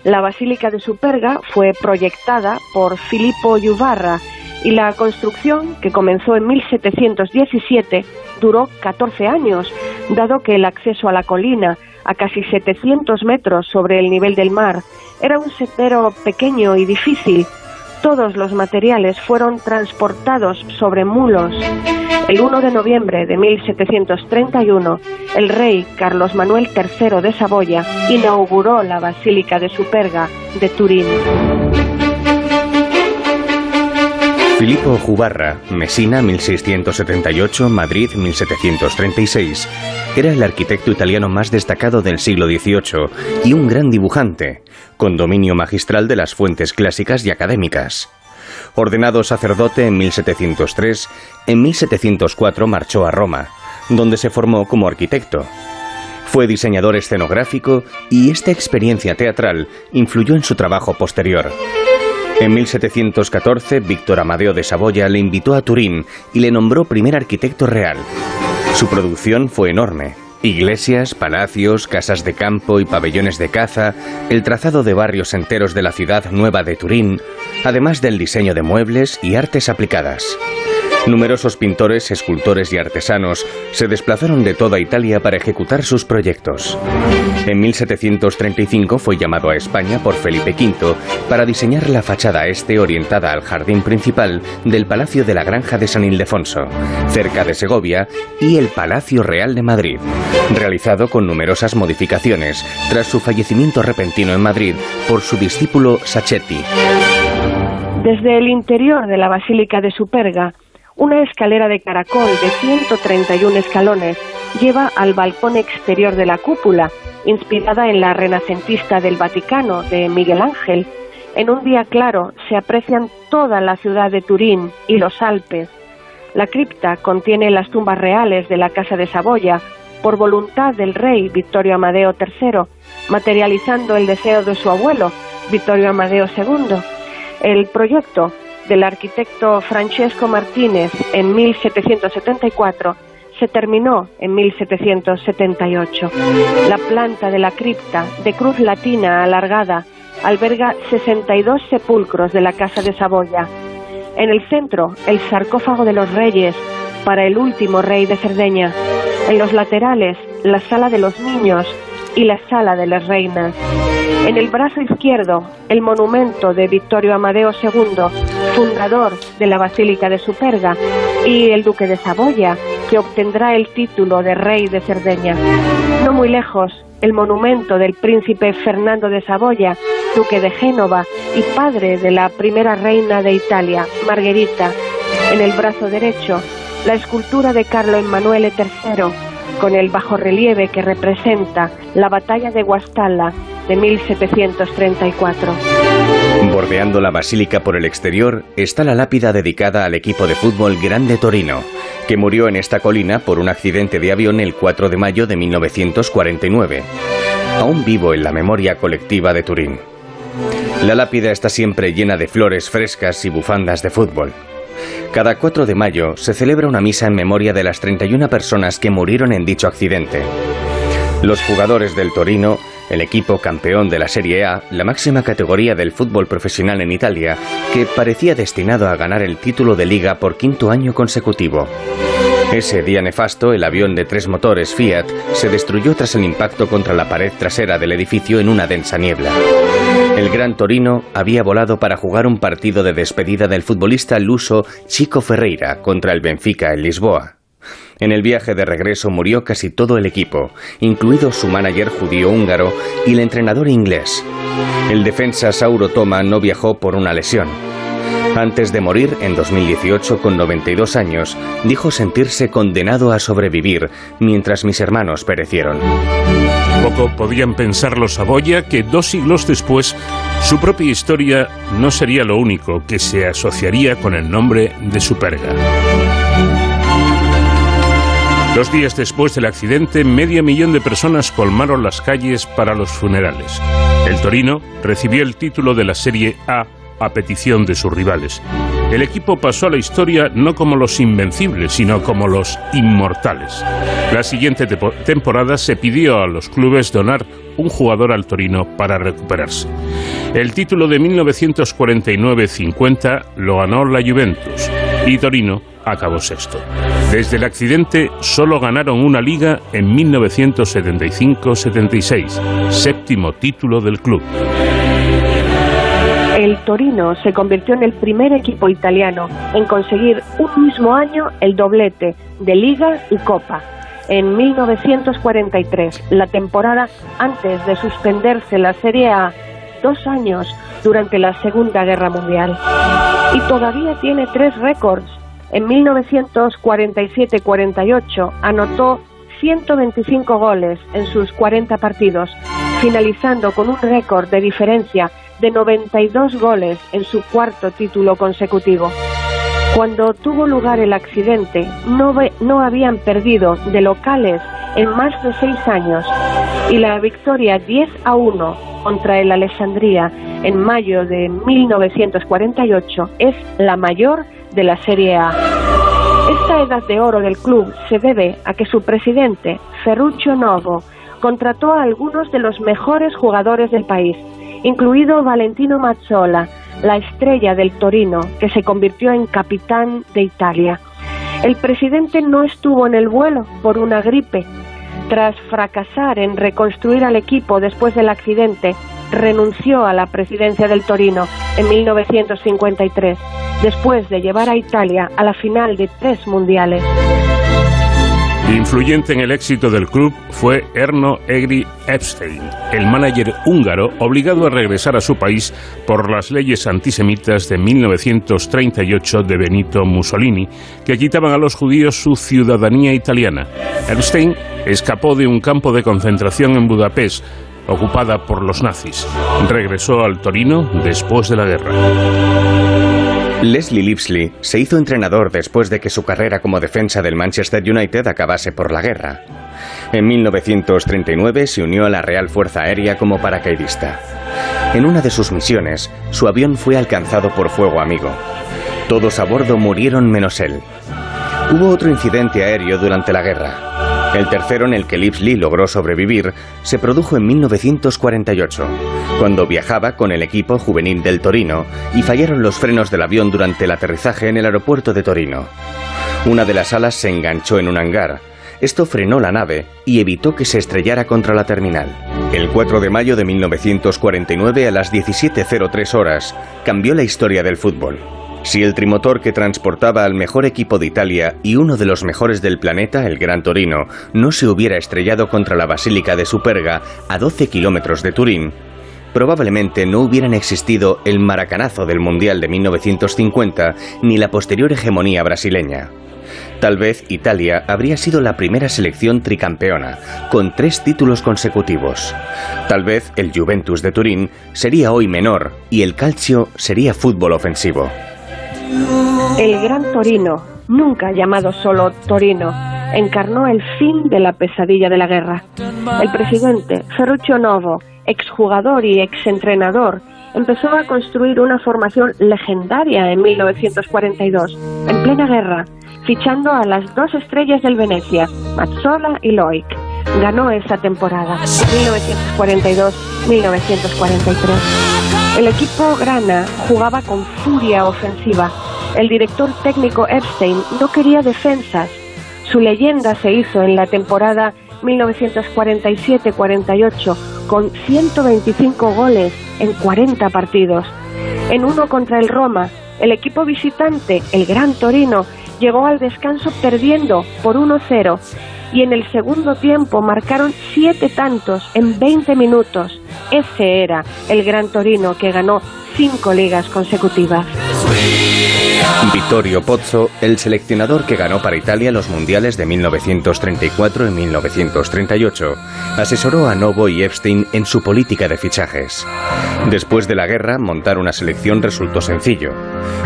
La Basílica de Superga fue proyectada por Filippo Yuvarra y la construcción, que comenzó en 1717, duró 14 años, dado que el acceso a la colina, a casi 700 metros sobre el nivel del mar, era un sendero pequeño y difícil. Todos los materiales fueron transportados sobre mulos. El 1 de noviembre de 1731, el rey Carlos Manuel III de Saboya inauguró la Basílica de Superga de Turín. Filippo Jubarra, Messina 1678, Madrid 1736, era el arquitecto italiano más destacado del siglo XVIII y un gran dibujante, con dominio magistral de las fuentes clásicas y académicas. Ordenado sacerdote en 1703, en 1704 marchó a Roma, donde se formó como arquitecto. Fue diseñador escenográfico y esta experiencia teatral influyó en su trabajo posterior. En 1714, Víctor Amadeo de Saboya le invitó a Turín y le nombró primer arquitecto real. Su producción fue enorme. Iglesias, palacios, casas de campo y pabellones de caza, el trazado de barrios enteros de la ciudad nueva de Turín, además del diseño de muebles y artes aplicadas. Numerosos pintores, escultores y artesanos se desplazaron de toda Italia para ejecutar sus proyectos. En 1735 fue llamado a España por Felipe V para diseñar la fachada este orientada al jardín principal del Palacio de la Granja de San Ildefonso, cerca de Segovia, y el Palacio Real de Madrid, realizado con numerosas modificaciones tras su fallecimiento repentino en Madrid por su discípulo Sacchetti. Desde el interior de la Basílica de Superga, una escalera de caracol de 131 escalones lleva al balcón exterior de la cúpula, inspirada en la renacentista del Vaticano de Miguel Ángel. En un día claro se aprecian toda la ciudad de Turín y los Alpes. La cripta contiene las tumbas reales de la Casa de Saboya, por voluntad del rey Vittorio Amadeo III, materializando el deseo de su abuelo, Vittorio Amadeo II. El proyecto del arquitecto Francesco Martínez en 1774 se terminó en 1778. La planta de la cripta, de cruz latina alargada, alberga 62 sepulcros de la Casa de Saboya. En el centro, el sarcófago de los reyes para el último rey de Cerdeña. En los laterales, la sala de los niños y la sala de las reinas. En el brazo izquierdo, el monumento de Vittorio Amadeo II, fundador de la Basílica de Superga, y el duque de Saboya, que obtendrá el título de rey de Cerdeña. No muy lejos, el monumento del príncipe Fernando de Saboya, duque de Génova y padre de la primera reina de Italia, Margherita. En el brazo derecho, la escultura de Carlo Emanuele III, con el bajorrelieve que representa la batalla de Guastalla de 1734. Bordeando la basílica por el exterior está la lápida dedicada al equipo de fútbol Grande Torino, que murió en esta colina por un accidente de avión el 4 de mayo de 1949, aún vivo en la memoria colectiva de Turín. La lápida está siempre llena de flores frescas y bufandas de fútbol. Cada 4 de mayo se celebra una misa en memoria de las 31 personas que murieron en dicho accidente. Los jugadores del Torino, el equipo campeón de la Serie A, la máxima categoría del fútbol profesional en Italia, que parecía destinado a ganar el título de liga por quinto año consecutivo. Ese día nefasto, el avión de tres motores Fiat se destruyó tras el impacto contra la pared trasera del edificio en una densa niebla. El Gran Torino había volado para jugar un partido de despedida del futbolista luso Chico Ferreira contra el Benfica en Lisboa. En el viaje de regreso murió casi todo el equipo, incluido su manager judío húngaro y el entrenador inglés. El defensa Sauro Toma no viajó por una lesión. Antes de morir, en 2018, con 92 años, dijo sentirse condenado a sobrevivir mientras mis hermanos perecieron. Poco podían pensar los Saboya que dos siglos después su propia historia no sería lo único que se asociaría con el nombre de Superga. Dos días después del accidente, medio millón de personas colmaron las calles para los funerales. El Torino recibió el título de la Serie A a petición de sus rivales. El equipo pasó a la historia no como los invencibles, sino como los inmortales. La siguiente temporada se pidió a los clubes donar un jugador al Torino para recuperarse. El título de 1949-50 lo ganó la Juventus y Torino acabó sexto. Desde el accidente solo ganaron una liga en 1975-76, séptimo título del club. El Torino se convirtió en el primer equipo italiano en conseguir un mismo año el doblete de Liga y Copa. En 1943, la temporada antes de suspenderse la Serie A, dos años durante la Segunda Guerra Mundial. Y todavía tiene tres récords. En 1947-48 anotó 125 goles en sus 40 partidos, finalizando con un récord de diferencia de 92 goles en su cuarto título consecutivo. Cuando tuvo lugar el accidente, no, no habían perdido de locales en más de seis años y la victoria 10 a 1 contra el Alessandría en mayo de 1948 es la mayor de la Serie A. Esta edad de oro del club se debe a que su presidente, Ferruccio Novo, contrató a algunos de los mejores jugadores del país, incluido Valentino Mazzola, la estrella del Torino, que se convirtió en capitán de Italia. El presidente no estuvo en el vuelo por una gripe. Tras fracasar en reconstruir al equipo después del accidente, renunció a la presidencia del Torino en 1953, después de llevar a Italia a la final de tres mundiales. Influyente en el éxito del club fue Erno Egri Epstein, el manager húngaro obligado a regresar a su país por las leyes antisemitas de 1938 de Benito Mussolini, que quitaban a los judíos su ciudadanía italiana. Epstein escapó de un campo de concentración en Budapest, ocupada por los nazis. Regresó al Torino después de la guerra. Leslie Lipsley se hizo entrenador después de que su carrera como defensa del Manchester United acabase por la guerra. En 1939 se unió a la Real Fuerza Aérea como paracaidista. En una de sus misiones, su avión fue alcanzado por fuego amigo. Todos a bordo murieron menos él. Hubo otro incidente aéreo durante la guerra. El tercero en el que Lipsley logró sobrevivir se produjo en 1948, cuando viajaba con el equipo juvenil del Torino y fallaron los frenos del avión durante el aterrizaje en el aeropuerto de Torino. Una de las alas se enganchó en un hangar. Esto frenó la nave y evitó que se estrellara contra la terminal. El 4 de mayo de 1949 a las 17.03 horas cambió la historia del fútbol. Si el trimotor que transportaba al mejor equipo de Italia y uno de los mejores del planeta, el Gran Torino, no se hubiera estrellado contra la Basílica de Superga a 12 kilómetros de Turín, probablemente no hubieran existido el maracanazo del Mundial de 1950 ni la posterior hegemonía brasileña. Tal vez Italia habría sido la primera selección tricampeona, con tres títulos consecutivos. Tal vez el Juventus de Turín sería hoy menor y el calcio sería fútbol ofensivo. El Gran Torino, nunca llamado solo Torino, encarnó el fin de la pesadilla de la guerra. El presidente Ferruccio Novo, exjugador y exentrenador, empezó a construir una formación legendaria en 1942, en plena guerra, fichando a las dos estrellas del Venecia, Mazzola y Loic. Ganó esa temporada, 1942-1943. El equipo grana jugaba con furia ofensiva. El director técnico Epstein no quería defensas. Su leyenda se hizo en la temporada 1947-48 con 125 goles en 40 partidos. En uno contra el Roma, el equipo visitante, el Gran Torino, llegó al descanso perdiendo por 1-0 y en el segundo tiempo marcaron siete tantos en 20 minutos. Ese era el Gran Torino que ganó cinco ligas consecutivas. Vittorio Pozzo, el seleccionador que ganó para Italia los mundiales de 1934 y 1938, asesoró a Novo y Epstein en su política de fichajes. Después de la guerra, montar una selección resultó sencillo.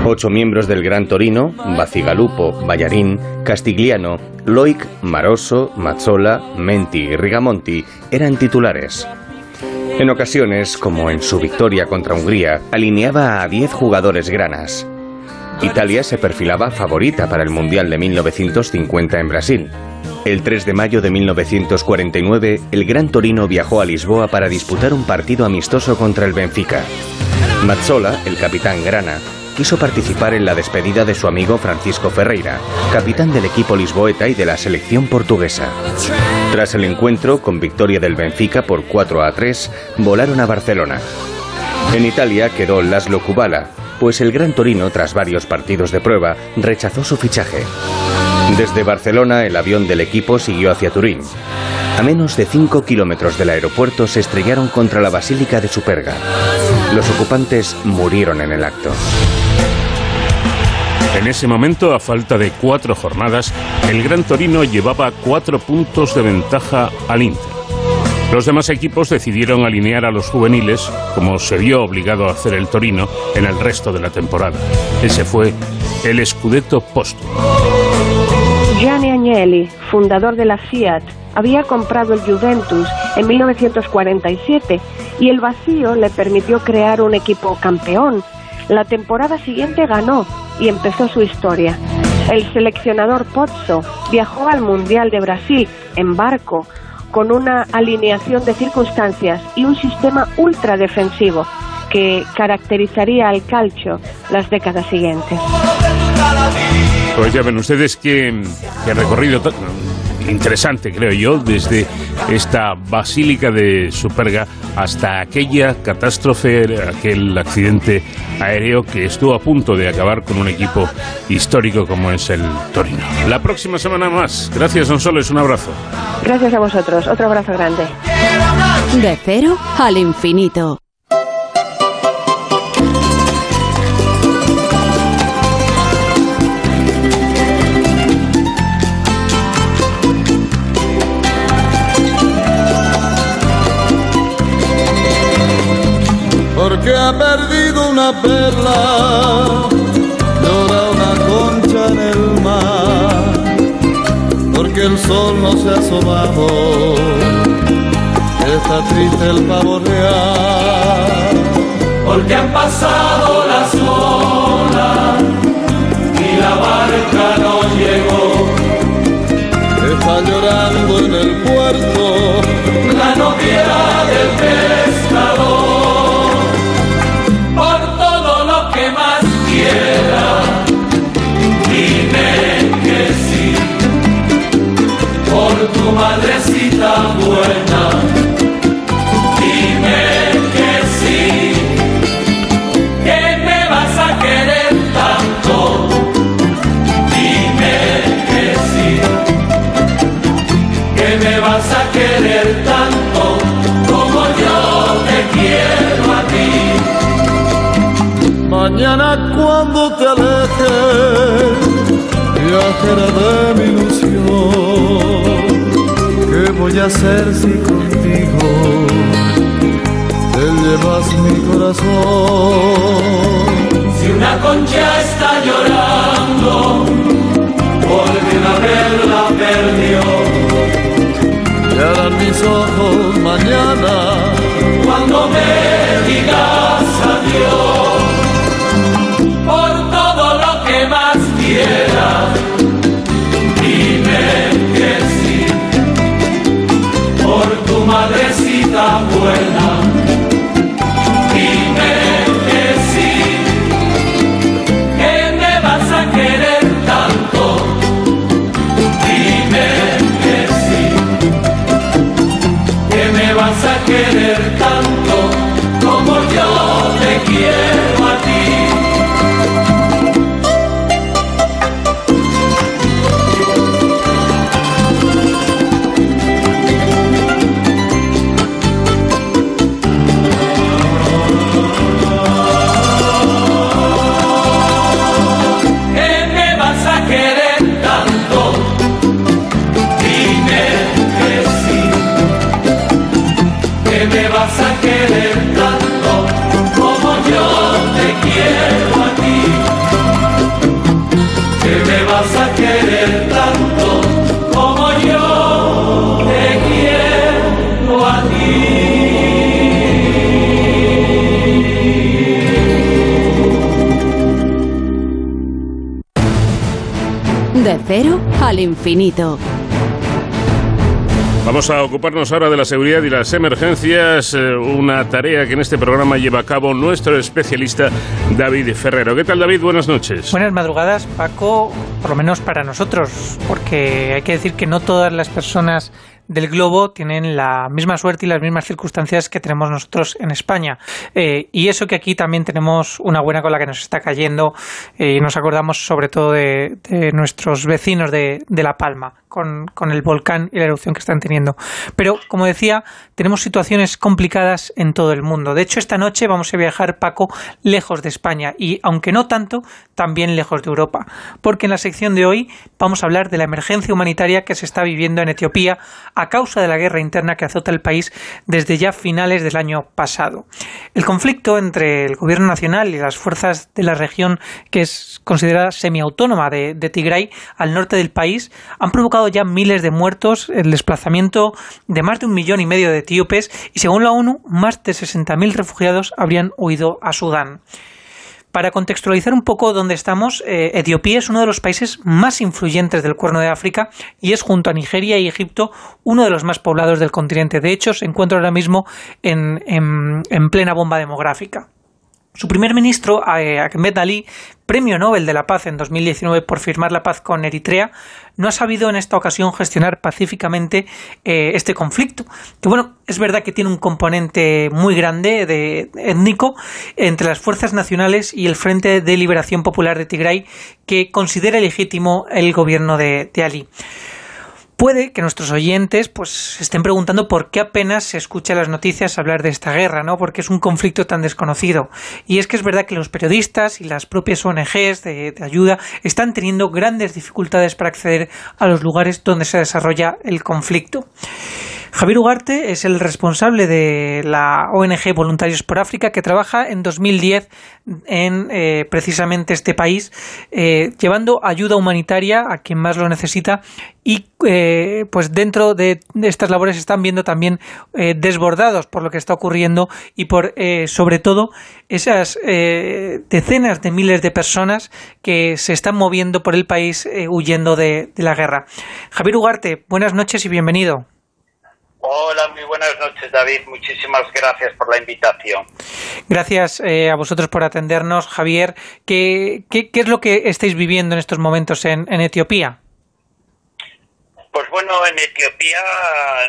Ocho miembros del Gran Torino, Bacigalupo, Ballarín, Castigliano, Loic, Maroso, Mazzola, Menti y Rigamonti eran titulares. En ocasiones, como en su victoria contra Hungría, alineaba a 10 jugadores granas. Italia se perfilaba favorita para el Mundial de 1950 en Brasil. El 3 de mayo de 1949, el Gran Torino viajó a Lisboa para disputar un partido amistoso contra el Benfica. Mazzola, el capitán grana, quiso participar en la despedida de su amigo Francisco Ferreira, capitán del equipo lisboeta y de la selección portuguesa. Tras el encuentro, con victoria del Benfica por 4 a 3, volaron a Barcelona. En Italia quedó Laszlo Kubala, pues el Gran Torino, tras varios partidos de prueba, rechazó su fichaje. Desde Barcelona, el avión del equipo siguió hacia Turín. A menos de 5 kilómetros del aeropuerto se estrellaron contra la Basílica de Superga. Los ocupantes murieron en el acto. En ese momento, a falta de cuatro jornadas, el Gran Torino llevaba cuatro puntos de ventaja al Inter. Los demás equipos decidieron alinear a los juveniles, como se vio obligado a hacer el Torino en el resto de la temporada. Ese fue el Scudetto póstumo. Gianni Agnelli, fundador de la Fiat, había comprado el Juventus en 1947 y el vacío le permitió crear un equipo campeón. La temporada siguiente ganó y empezó su historia. El seleccionador Pozzo viajó al Mundial de Brasil en barco con una alineación de circunstancias y un sistema ultra defensivo que caracterizaría al calcio las décadas siguientes. Pues ya ven ustedes que, que recorrido interesante, creo yo, desde esta basílica de Superga hasta aquella catástrofe, aquel accidente aéreo que estuvo a punto de acabar con un equipo histórico como es el Torino. La próxima semana más. Gracias, Don Soles. Un abrazo. Gracias a vosotros. Otro abrazo grande. De cero al infinito. Porque ha perdido una perla, llora una concha en el mar, porque el sol no se ha asomado, está triste el pavo real, porque han pasado las olas y la barca no llegó. está llorando en el puerto, La novia del pescador, mañana cuando te alejes, viajera de mi ilusión, ¿qué voy a hacer si contigo te llevas mi corazón? Si una concha está llorando porque una vez la perdió, Lloran mis ojos mañana. Cuando me digas más cero al infinito. Vamos a ocuparnos ahora de la seguridad y las emergencias, eh, una tarea que en este programa lleva a cabo nuestro especialista David Ferrero. ¿Qué tal David? Buenas noches. Buenas madrugadas, Paco, por lo menos para nosotros, porque hay que decir que no todas las personas del globo tienen la misma suerte y las mismas circunstancias que tenemos nosotros en España. Eh, y eso que aquí también tenemos una buena con la que nos está cayendo eh, y nos acordamos sobre todo de, nuestros vecinos de, La Palma, con, con, el volcán y la erupción que están teniendo. Pero, como decía, tenemos situaciones complicadas en todo el mundo. De hecho, esta noche vamos a viajar, Paco, lejos de España y, aunque no tanto, también lejos de Europa. Porque en la sección de hoy vamos a hablar de la emergencia humanitaria que se está viviendo en Etiopía a causa de la guerra interna que azota el país desde ya finales del año pasado. El conflicto entre el gobierno nacional y las fuerzas de la región que es considerada semiautónoma de, de Tigray al norte del país han provocado ya miles de muertos, el desplazamiento de más de un millón y medio de etíopes y según la ONU más de 60.000 refugiados habrían huido a Sudán. Para contextualizar un poco dónde estamos, eh, Etiopía es uno de los países más influyentes del Cuerno de África y es junto a Nigeria y Egipto uno de los más poblados del continente. De hecho, se encuentra ahora mismo en plena bomba demográfica. Su primer ministro, eh, Ahmed Ali, premio Nobel de la Paz en 2019 por firmar la paz con Eritrea, no ha sabido en esta ocasión gestionar pacíficamente eh, este conflicto. Que bueno, es verdad que tiene un componente muy grande de étnico entre las fuerzas nacionales y el Frente de Liberación Popular de Tigray, que considera legítimo el gobierno de Ali. Puede que nuestros oyentes pues estén preguntando por qué apenas se escucha las noticias hablar de esta guerra, ¿no? Porque es un conflicto tan desconocido. Y es que es verdad que los periodistas y las propias ONGs de ayuda están teniendo grandes dificultades para acceder a los lugares donde se desarrolla el conflicto. Javier Ugarte es el responsable de la ONG Voluntarios por África que trabaja en 2010 en eh, precisamente este país, eh, llevando ayuda humanitaria a quien más lo necesita y eh, pues dentro de, estas labores están viendo también desbordados por lo que está ocurriendo y por sobre todo esas decenas de miles de personas que se están moviendo por el país huyendo de la guerra. Javier Ugarte, buenas noches y bienvenido. Hola, muy buenas noches, David. Muchísimas gracias por la invitación. Gracias eh, a vosotros por atendernos, Javier. ¿Qué, ¿Qué, es lo que estáis viviendo en estos momentos en, Etiopía? Pues bueno, en Etiopía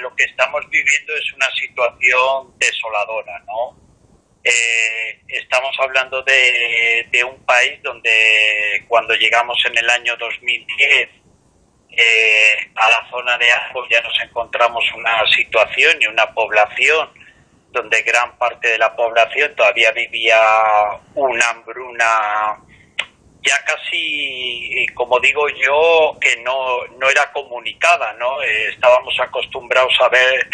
lo que estamos viviendo es una situación desoladora, ¿no? Eh, estamos hablando de, de un país donde cuando llegamos en el año 2010 eh, a la zona de Ajo ya nos encontramos una situación y una población donde gran parte de la población todavía vivía una hambruna ya casi, como digo yo, que no, no era comunicada, ¿no? Eh, estábamos acostumbrados a ver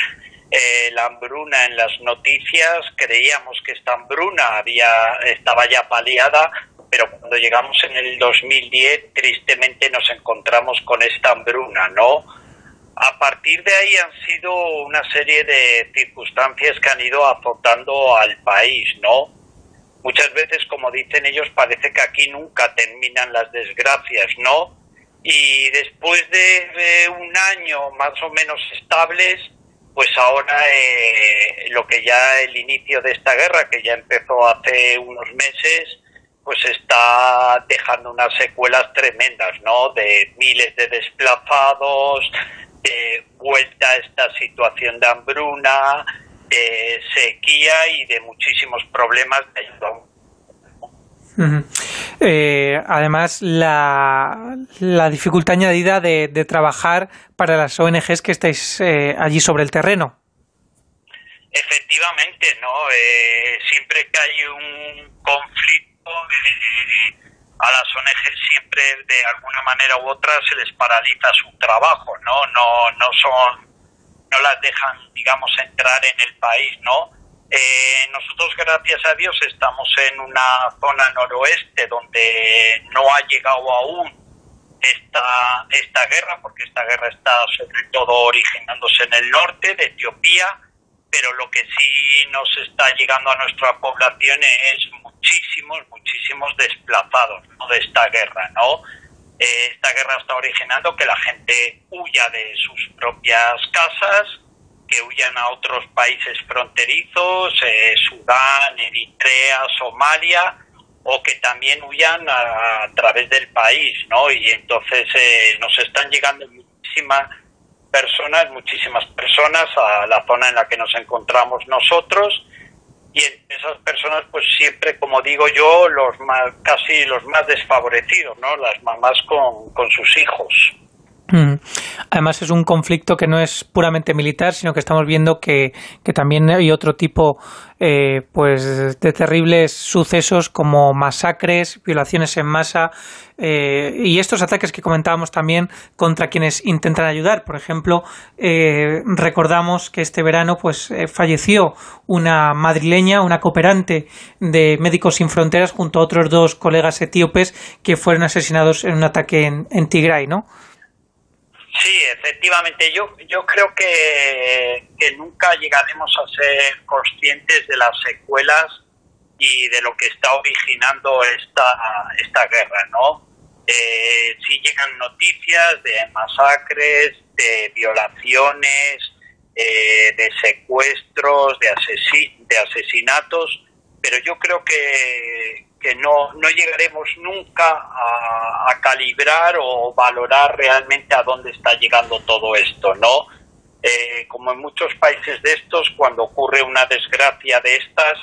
eh, la hambruna en las noticias, creíamos que esta hambruna había, estaba ya paliada, pero cuando llegamos en el 2010 tristemente nos encontramos con esta hambruna, ¿no? A partir de ahí han sido una serie de circunstancias que han ido azotando al país, ¿no? Muchas veces, como dicen ellos, parece que aquí nunca terminan las desgracias, ¿no? Y después de, un año más o menos estables, pues ahora eh, lo que ya el inicio de esta guerra, que ya empezó hace unos meses, pues está dejando unas secuelas tremendas, ¿no? De miles de desplazados, de vuelta a esta situación de hambruna, de sequía y de muchísimos problemas de ayuda eh, además, la, la, dificultad añadida de, de, trabajar para las ONGs que estáis eh, allí sobre el terreno. Efectivamente, ¿no? Eh, siempre que hay un a las ONG siempre de alguna manera u otra se les paraliza su trabajo, ¿no? No, no son, no las dejan, digamos, entrar en el país, ¿no? Eh, nosotros, gracias a Dios, estamos en una zona noroeste donde no ha llegado aún esta, esta guerra, porque esta guerra está sobre todo originándose en el norte de Etiopía, pero lo que sí nos está llegando a nuestra población es muchísimos, muchísimos desplazados de esta guerra, ¿no? Eh, esta guerra está originando que la gente huya de sus propias casas, que huyan a otros países fronterizos, eh, Sudán, Eritrea, Somalia, o que también huyan a, través del país, ¿no? Y entonces eh, nos están llegando muchísimas personas, muchísimas personas, a la zona en la que nos encontramos nosotros. Y esas personas pues siempre como digo yo los más casi los más desfavorecidos no las mamás con, con sus hijos. Mm. Además es un conflicto que no es puramente militar, sino que estamos viendo que, también hay otro tipo eh, pues de terribles sucesos como masacres, violaciones en masa eh, y estos ataques que comentábamos también contra quienes intentan ayudar. Por ejemplo, eh, recordamos que este verano pues falleció una madrileña, una cooperante de Médicos Sin Fronteras junto a otros dos colegas etíopes que fueron asesinados en un ataque en, en Tigray, ¿no? Sí, efectivamente, yo, yo creo que, nunca llegaremos a ser conscientes de las secuelas y de lo que está originando esta, esta guerra, ¿no? Eh, sí llegan noticias de masacres, de violaciones, eh, de secuestros, de, de asesinatos, pero yo creo que, que no, no llegaremos nunca a, calibrar o valorar realmente a dónde está llegando todo esto, ¿no? Eh, como en muchos países de estos, cuando ocurre una desgracia de estas,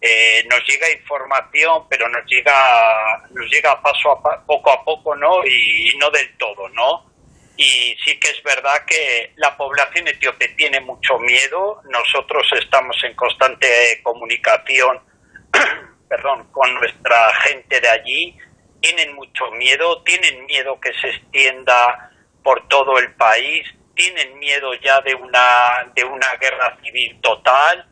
eh, nos llega información, pero nos llega, nos llega paso a poco a poco, ¿no? Y, y, no del todo, ¿no? Y sí que es verdad que la población etíope tiene mucho miedo. Nosotros estamos en constante comunicación perdón, con nuestra gente de allí, tienen mucho miedo, tienen miedo que se extienda por todo el país, tienen miedo ya de una, de una guerra civil total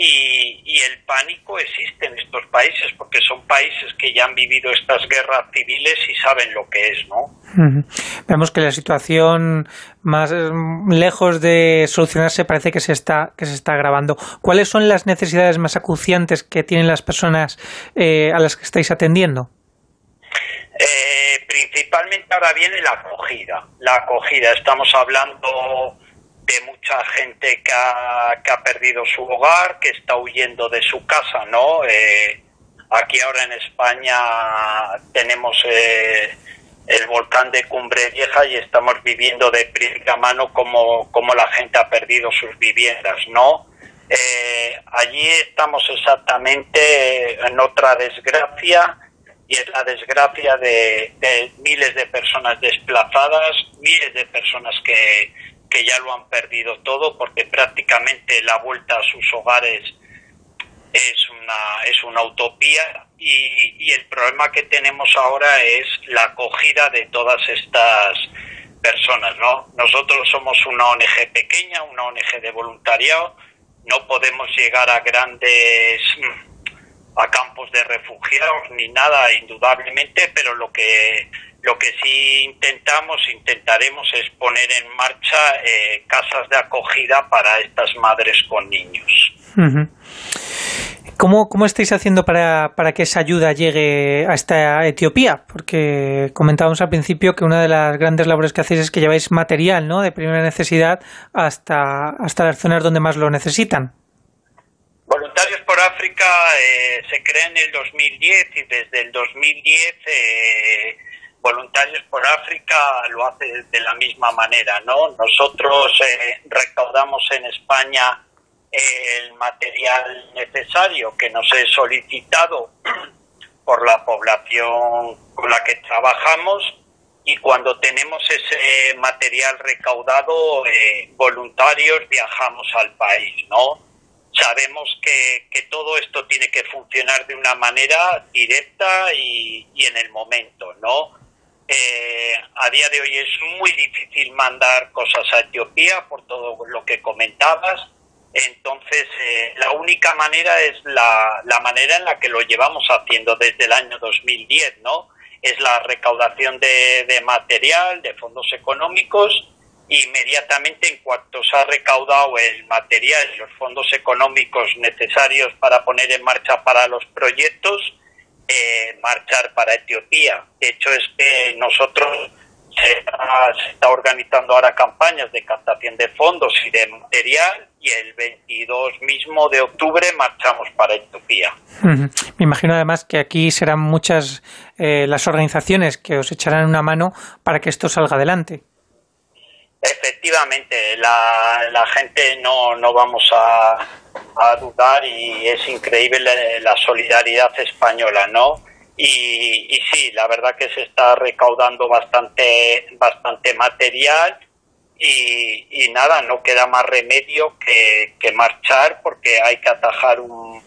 y, y, el pánico existe en estos países porque son países que ya han vivido estas guerras civiles y saben lo que es, ¿no? Vemos que la situación más mm, lejos de solucionarse parece que se está que se está agravando. ¿Cuáles son las necesidades más acuciantes que tienen las personas eh, a las que estáis atendiendo? Eh, principalmente ahora viene la acogida. La acogida. Estamos hablando de mucha gente que ha, que ha perdido su hogar, que está huyendo de su casa, ¿no? Eh, aquí ahora en España tenemos eh, el volcán de Cumbre Vieja y estamos viviendo de primera mano como, como la gente ha perdido sus viviendas, ¿no? Eh, allí estamos exactamente en otra desgracia y es la desgracia de, de miles de personas desplazadas, miles de personas que, que ya lo han perdido todo porque prácticamente la vuelta a sus hogares es una, es una utopía y, el problema que tenemos ahora es la acogida de todas estas personas, ¿no? Nosotros somos una ONG pequeña, una ONG de voluntariado, no podemos llegar a grandes a campos de refugiados ni nada indudablemente, pero lo que lo que sí intentamos, intentaremos es poner en marcha eh, casas de acogida para estas madres con niños. ¿Cómo, ¿Cómo, estáis haciendo para, para, que esa ayuda llegue a esta Etiopía? Porque comentábamos al principio que una de las grandes labores que hacéis es que lleváis material ¿no? de primera necesidad hasta, hasta las zonas donde más lo necesitan. Voluntarios por África eh, se crea en el 2010 y desde el 2010 eh, Voluntarios por África lo hace de la misma manera, ¿no? Nosotros eh, recaudamos en España el material necesario que nos es solicitado por la población con la que trabajamos y cuando tenemos ese material recaudado, eh, voluntarios viajamos al país, ¿no? Sabemos que, que, todo esto tiene que funcionar de una manera directa y, y en el momento, ¿no? Eh, a día de hoy es muy difícil mandar cosas a Etiopía por todo lo que comentabas. Entonces, eh, la única manera es la, la, manera en la que lo llevamos haciendo desde el año 2010, ¿no? Es la recaudación de, de material, de fondos económicos. Inmediatamente, en cuanto se ha recaudado el material los fondos económicos necesarios para poner en marcha para los proyectos, eh, marchar para Etiopía. De hecho, es que nosotros se está, organizando ahora campañas de captación de fondos y de material y el 22 mismo de octubre marchamos para Etiopía. Me imagino además que aquí serán muchas eh, las organizaciones que os echarán una mano para que esto salga adelante. Efectivamente efectivamente, la, la gente no, no vamos a, a dudar y es increíble la, solidaridad española, ¿no? Y, y, sí, la verdad que se está recaudando bastante, bastante material y, y nada, no queda más remedio que, que marchar porque hay que atajar un,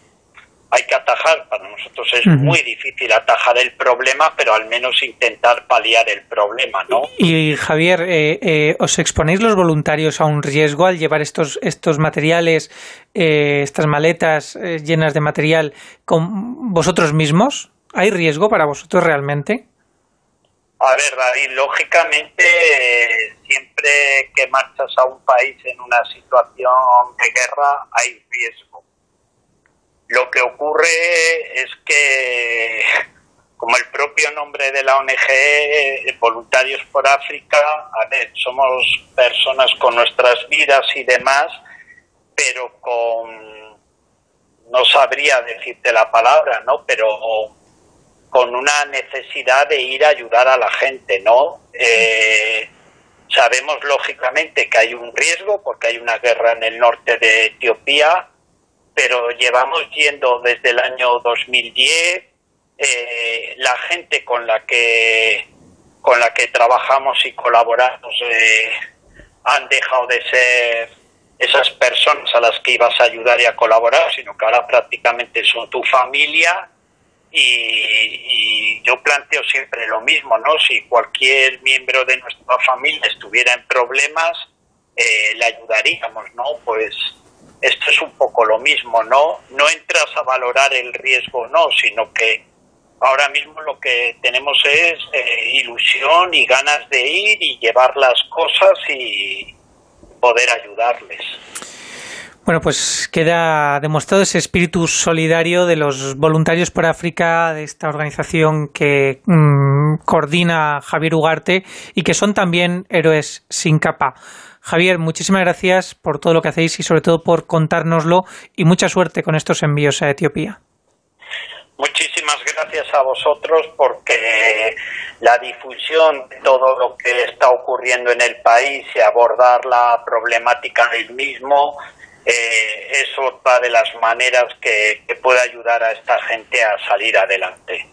hay que atajar. Para nosotros es muy difícil atajar el problema, pero al menos intentar paliar el problema, ¿no? Y, Javier, eh, eh, ¿os exponéis los voluntarios a un riesgo al llevar estos, estos materiales, eh, estas maletas llenas de material con vosotros mismos? ¿Hay riesgo para vosotros realmente? A ver, David, lógicamente siempre que marchas a un país en una situación de guerra hay riesgo lo que ocurre es que, como el propio nombre de la ONG, Voluntarios por África, a ver, somos personas con nuestras vidas y demás, pero con, no sabría decirte la palabra, ¿no? Pero con una necesidad de ir a ayudar a la gente, ¿no? Eh, sabemos lógicamente que hay un riesgo porque hay una guerra en el norte de Etiopía, pero llevamos yendo desde el año 2010. Eh, la gente con la que con la que trabajamos y colaboramos eh, han dejado de ser esas personas a las que ibas a ayudar y a colaborar, sino que ahora prácticamente son tu familia y, yo planteo siempre lo mismo, ¿no? Si cualquier miembro de nuestra familia estuviera en problemas, eh, le ayudaríamos, ¿no? Pues esto es un poco lo mismo, ¿no? No entras a valorar el riesgo, no, sino que ahora mismo lo que tenemos es eh, ilusión y ganas de ir y llevar las cosas y poder ayudarles. Bueno, pues queda demostrado ese espíritu solidario de los voluntarios por África, de esta organización que mm, coordina Javier Ugarte y que son también héroes sin capa. Javier, muchísimas gracias por todo lo que hacéis y sobre todo por contárnoslo y mucha suerte con estos envíos a Etiopía. Muchísimas gracias a vosotros porque la difusión de todo lo que está ocurriendo en el país y abordar la problemática del mismo eh, es otra de las maneras que, que puede ayudar a esta gente a salir adelante.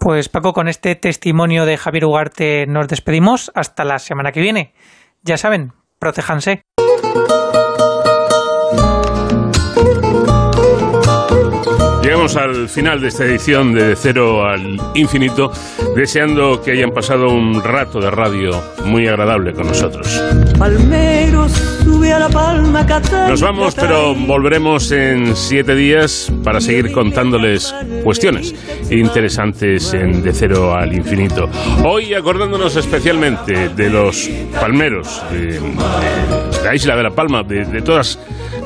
Pues Paco, con este testimonio de Javier Ugarte nos despedimos hasta la semana que viene. Ya saben, protéjanse. Llegamos al final de esta edición de Cero al Infinito, deseando que hayan pasado un rato de radio muy agradable con nosotros. Nos vamos, pero volveremos en siete días para seguir contándoles cuestiones interesantes en De Cero al Infinito. Hoy acordándonos especialmente de los palmeros, de, la isla de La Palma, de todas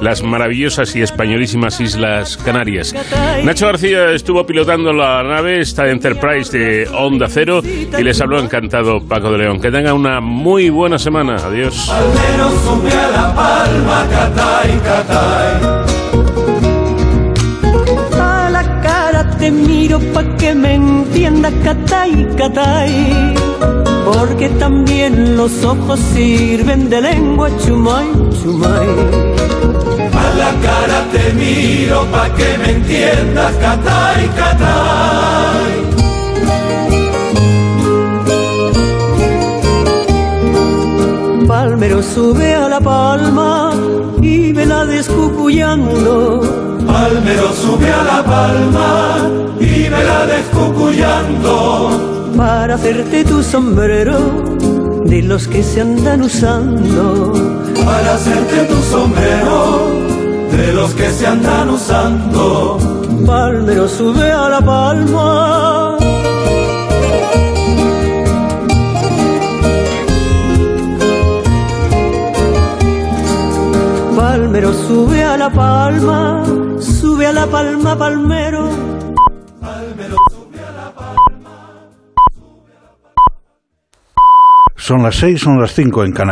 las maravillosas y españolísimas Islas Canarias. Nacho García estuvo pilotando la nave, esta Enterprise de Onda Cero, y les habló encantado Paco de León. Que tengan una muy buena semana. Adiós. A la cara te miro pa' que me entienda, Catay, Catay. Porque también los ojos sirven de lengua, chumay, chumay la cara te miro pa' que me entiendas, Catay, Catay. Palmero sube a la palma y vela descucuyando. Palmero sube a la palma y vela descucuyando. Para hacerte tu sombrero de los que se andan usando. Para hacerte tu sombrero de los que se andan usando. Palmero sube a la palma. Palmero sube a la palma, sube a la palma, palmero. Son las seis, son las cinco en Canadá.